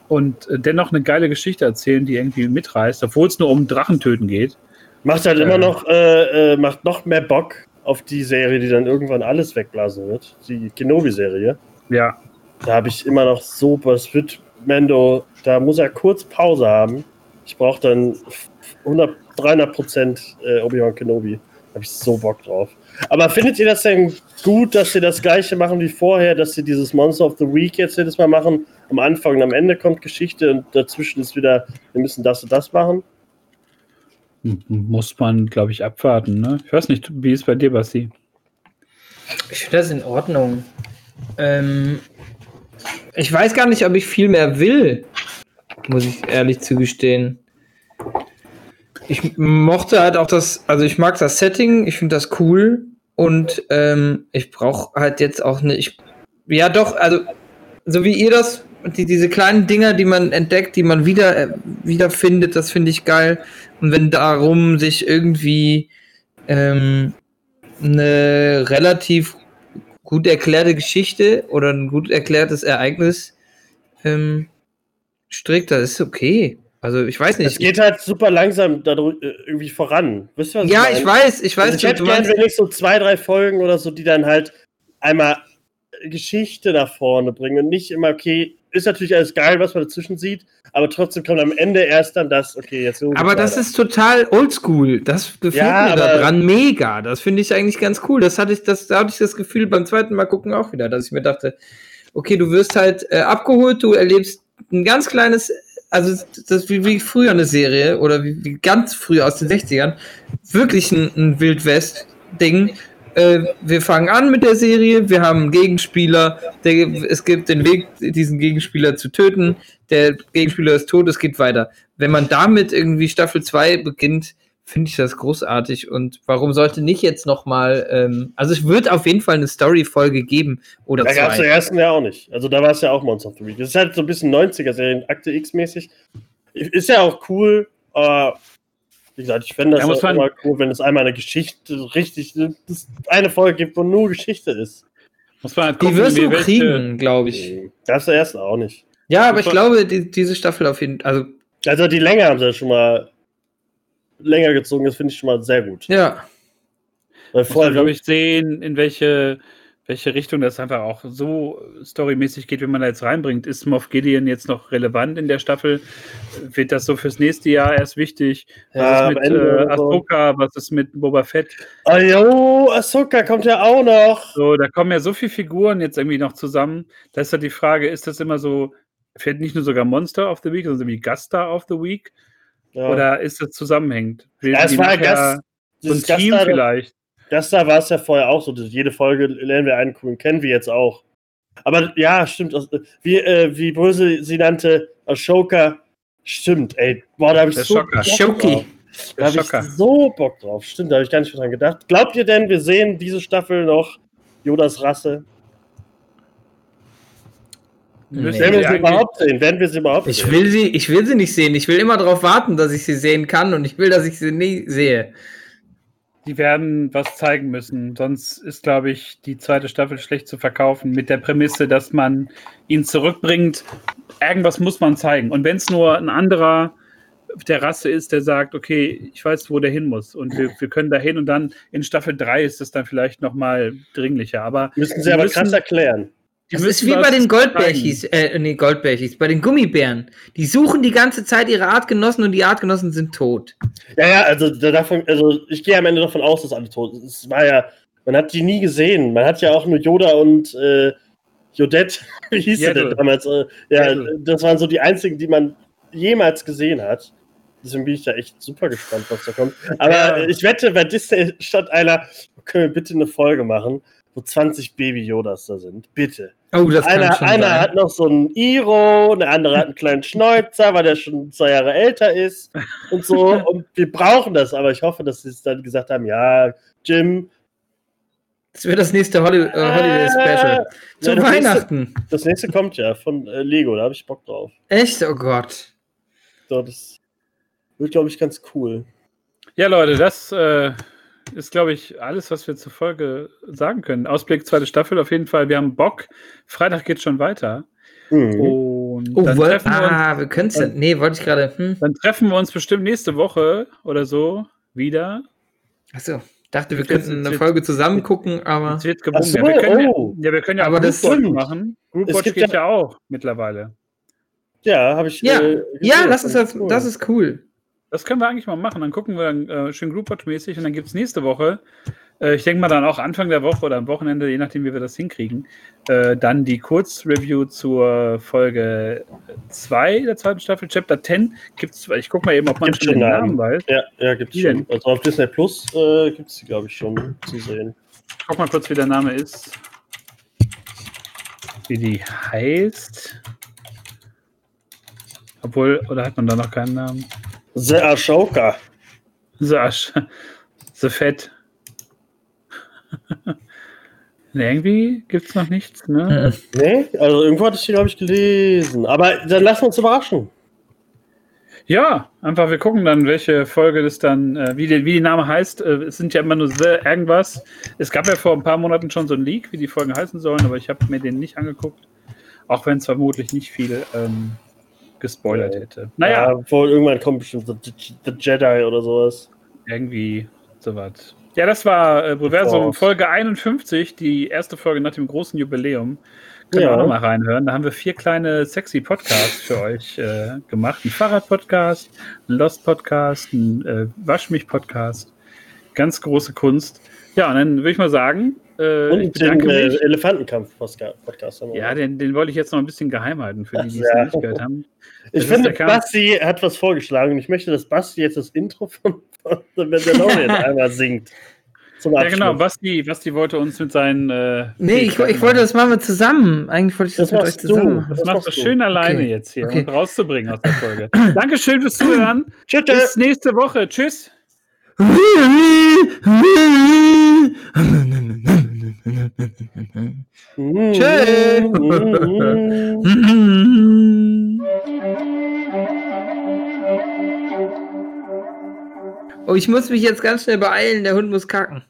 und äh, dennoch eine geile Geschichte erzählen, die irgendwie mitreißt, obwohl es nur um Drachentöten geht. Macht halt Äh. immer noch, äh, äh, macht noch mehr Bock auf die Serie, die dann irgendwann alles wegblasen wird. Die Kenobi-Serie. Ja, Da habe ich immer noch so, was wird Mando, da muss er kurz Pause haben. Ich brauche dann 100, 300 Prozent äh, Obi-Wan Kenobi. Da habe ich so Bock drauf. Aber findet ihr das denn gut, dass sie das gleiche machen wie vorher, dass sie dieses Monster of the Week jetzt jedes Mal machen? Am Anfang und am Ende kommt Geschichte und dazwischen ist wieder, wir müssen das und das machen? Muss man, glaube ich, abwarten. Ne? Ich weiß nicht, wie ist es bei dir, Basti? Ich finde das in Ordnung. Ähm, ich weiß gar nicht, ob ich viel mehr will, muss ich ehrlich zugestehen. Ich mochte halt auch das, also ich mag das Setting, ich finde das cool und ähm, ich brauche halt jetzt auch nicht, ja doch, also so wie ihr das, die, diese kleinen Dinger, die man entdeckt, die man wieder, äh, wieder findet, das finde ich geil. Und wenn darum sich irgendwie ähm, eine relativ gut erklärte Geschichte oder ein gut erklärtes Ereignis ähm, strickt, das ist okay. Also ich weiß Es nicht. geht halt super langsam äh, irgendwie voran. Wisst ihr, was ja, meine? ich weiß, ich weiß, Also ich hätte gerne wenigstens so zwei, drei Folgen oder so, die dann halt einmal Geschichte nach vorne bringen und nicht immer, okay, ist natürlich alles geil, was man dazwischen sieht, aber trotzdem kommt am Ende erst dann das, okay, jetzt so. Aber das ist total oldschool. Das gefällt Ja, mir daran mega. Das finde ich eigentlich ganz cool. Das hatte ich, das, da hatte ich das Gefühl beim zweiten Mal gucken auch wieder, dass ich mir dachte, okay, du wirst halt äh, abgeholt, du erlebst ein ganz kleines, also das ist wie, wie früher eine Serie oder wie, wie ganz früher aus den 60ern, wirklich ein, ein Wildwest-Ding. Äh, wir fangen an mit der Serie, wir haben einen Gegenspieler, der, es gibt den Weg, diesen Gegenspieler zu töten, der Gegenspieler ist tot, es geht weiter. Wenn man damit irgendwie Staffel 2 beginnt, finde ich das großartig und warum sollte nicht jetzt nochmal, ähm, also es wird auf jeden Fall eine Story-Folge geben oder Da gab es ersten Jahr auch nicht. Also da war es ja auch Monster of the Week. Das ist halt so ein bisschen 90er-Serien, Akte X-mäßig. Ist ja auch cool, aber wie gesagt, ich fände das Ja, immer cool, wenn es einmal eine Geschichte richtig, eine Folge gibt, wo nur Geschichte ist. Muss man halt Die gucken, wirst wie du kriegen, glaube ich. Das ersten auch nicht. Ja, aber ich glaube, die, diese Staffel auf jeden Fall, also Also die Länge haben sie ja schon mal länger gezogen, das finde ich schon mal sehr gut. ja. Weil vorher, glaube ich, sehen, in welche, welche Richtung das einfach auch so storymäßig geht, wenn man da jetzt reinbringt. Ist Moff Gideon jetzt noch relevant in der Staffel? Wird das so fürs nächste Jahr erst wichtig? Was Ja, ist mit Ende äh. Ahsoka? Was ist mit Boba Fett? Oh, jo, Ahsoka kommt ja auch noch. So, da kommen ja so viele Figuren jetzt irgendwie noch zusammen. Da ist ja die Frage, ist das immer so, fährt nicht nur sogar Monster of the Week, sondern irgendwie Gaststar of the Week? Ja. Oder ist das zusammenhängend? Ja, es war Gast- so ein Team vielleicht. Das da war es ja vorher auch so. dass Jede Folge lernen wir einen coolen, kennen wir jetzt auch. Aber ja, stimmt. Wie, äh, wie Brösel sie nannte, Ashoka, stimmt, ey. Boah, da habe ich Der so Schocker. Drauf. Da Der habe ich so Bock drauf. Stimmt, da habe ich gar nicht dran gedacht. Glaubt ihr denn, wir sehen diese Staffel noch Yodas Rasse? Nee. Werden wir sie überhaupt sehen? Werden wir sie überhaupt Ich sehen? will sie, ich will sie nicht sehen. Ich will immer darauf warten, dass ich sie sehen kann und ich will, dass ich sie nie sehe. Die werden was zeigen müssen. Sonst ist, glaube ich, die zweite Staffel schlecht zu verkaufen mit der Prämisse, dass man ihn zurückbringt. Irgendwas muss man zeigen. Und wenn es nur ein anderer der Rasse ist, der sagt, okay, ich weiß, wo der hin muss und wir, wir können da hin und dann in Staffel 3 ist es dann vielleicht nochmal dringlicher. Aber Müssen sie aber müssen- krass erklären. Die Das ist wie bei den. Goldbärchis, äh, nee, Goldbärchis, bei den Gummibären. Die suchen die ganze Zeit ihre Artgenossen und die Artgenossen sind tot. Ja, ja, also da- davon, also ich gehe am Ende davon aus, dass alle tot sind. Es war ja, man hat die nie gesehen. Man hat ja auch nur Yoda und äh, Jodette, [laughs] wie hieß sie Yaddle. denn damals? Äh, ja, das waren so die einzigen, die man jemals gesehen hat. Deswegen bin ich da echt super gespannt, was da kommt. Aber Ja. ich wette, bei Disney statt einer, können wir bitte eine Folge machen, wo 20 Baby-Yodas da sind. Bitte. Oh, das kann Einer, schon einer sein. hat noch so einen Iro, der andere hat einen kleinen Schnäuzer, weil der schon zwei Jahre älter ist und so. [laughs] Und wir brauchen das, aber ich hoffe, dass sie es dann gesagt haben, ja, Jim, Das wird das nächste Holly äh, Holiday Special. Zu Ja, das nächste- Weihnachten. das nächste kommt ja von äh, Lego, da habe ich Bock drauf. Echt? Oh Gott. So, das wird, glaube ich, ganz cool. Ja, Leute, das äh, ist, glaube ich, alles, was wir zur Folge sagen können. Ausblick zweite Staffel auf jeden Fall. Wir haben Bock. Freitag geht schon weiter. Mhm. Und Oh, dann, treffen wir uns, ah, wir können es. Nee, wollte ich gerade. Hm. dann treffen wir uns bestimmt nächste Woche oder so wieder. Achso, dachte, wir könnten eine Folge zusammen gucken, aber. Es wird. Ach so, ja, wir können oh. ja, ja, wir können ja Aber auch das machen. Es Groupwatch geht ja- ja auch mittlerweile. Ja, habe ich. Ja, äh, Ja, das ist, das, cool. das ist cool. Das können wir eigentlich mal machen. Dann gucken wir dann äh, schön Groupwatch-mäßig und dann gibt es nächste Woche, äh, ich denke mal dann auch Anfang der Woche oder am Wochenende, je nachdem, wie wir das hinkriegen, äh, dann die Kurzreview zur Folge 2 der zweiten Staffel, Chapter 10. Gibt's, ich gucke mal eben, ob man Gibt's schon den Namen weiß. Ja, ja, gibt's Wie schon. denn? Also auf Disney Plus äh, gibt es die, glaube ich, schon zu sehen. Ich guck mal kurz, wie der Name ist. Wie die heißt. Obwohl, oder hat man da noch keinen Namen? The Ashoka. The Asch. The Fett. [laughs] irgendwie gibt es noch nichts, ne? [laughs] Nee, also irgendwo hatte ich die, glaube ich, gelesen. Aber dann lassen wir uns überraschen. Ja, einfach wir gucken dann, welche Folge das dann, äh, wie, die, wie die Name heißt. Äh, es sind ja immer nur The irgendwas. Es gab ja vor ein paar Monaten schon so ein Leak, wie die Folgen heißen sollen, aber ich habe mir den nicht angeguckt. Auch wenn es vermutlich nicht viel ähm, gespoilert Ja. hätte. Naja, Ja, wohl irgendwann kommt bestimmt The, The Jedi oder sowas. irgendwie sowas. Ja, das war äh, Proversum Force. Folge 51, die erste Folge nach dem großen Jubiläum. Können wir Ja. auch noch mal reinhören. Da haben wir vier kleine sexy Podcasts für euch äh, gemacht. Ein Fahrrad-Podcast, ein Lost-Podcast, ein äh, Waschmich-Podcast. Ganz große Kunst. Ja, und dann würde ich mal sagen, äh, Und ich den bedanke äh, mich. Elefantenkampf-Podcast haben wir. Ja, den, den wollte ich jetzt noch ein bisschen geheim halten, für die, die es Ja. nicht gehört haben. ich das ist finde. Basti hat was vorgeschlagen und ich möchte, dass Basti jetzt das Intro von, von The Mandalorian [laughs] einmal singt. Zum Ja, genau. Basti, Basti wollte uns mit seinen. Äh, Nee, ich, ich wollte das machen wir zusammen. Eigentlich wollte ich das, Das mit euch du. zusammen machen. Das Das machst du du. schön alleine Okay. jetzt hier, Okay. um rauszubringen aus der Folge. [laughs] Dankeschön fürs Zuhören. Tschüss. Bis nächste Woche. Tschüss. [laughs] Oh, ich muss mich jetzt ganz schnell beeilen, der Hund muss kacken.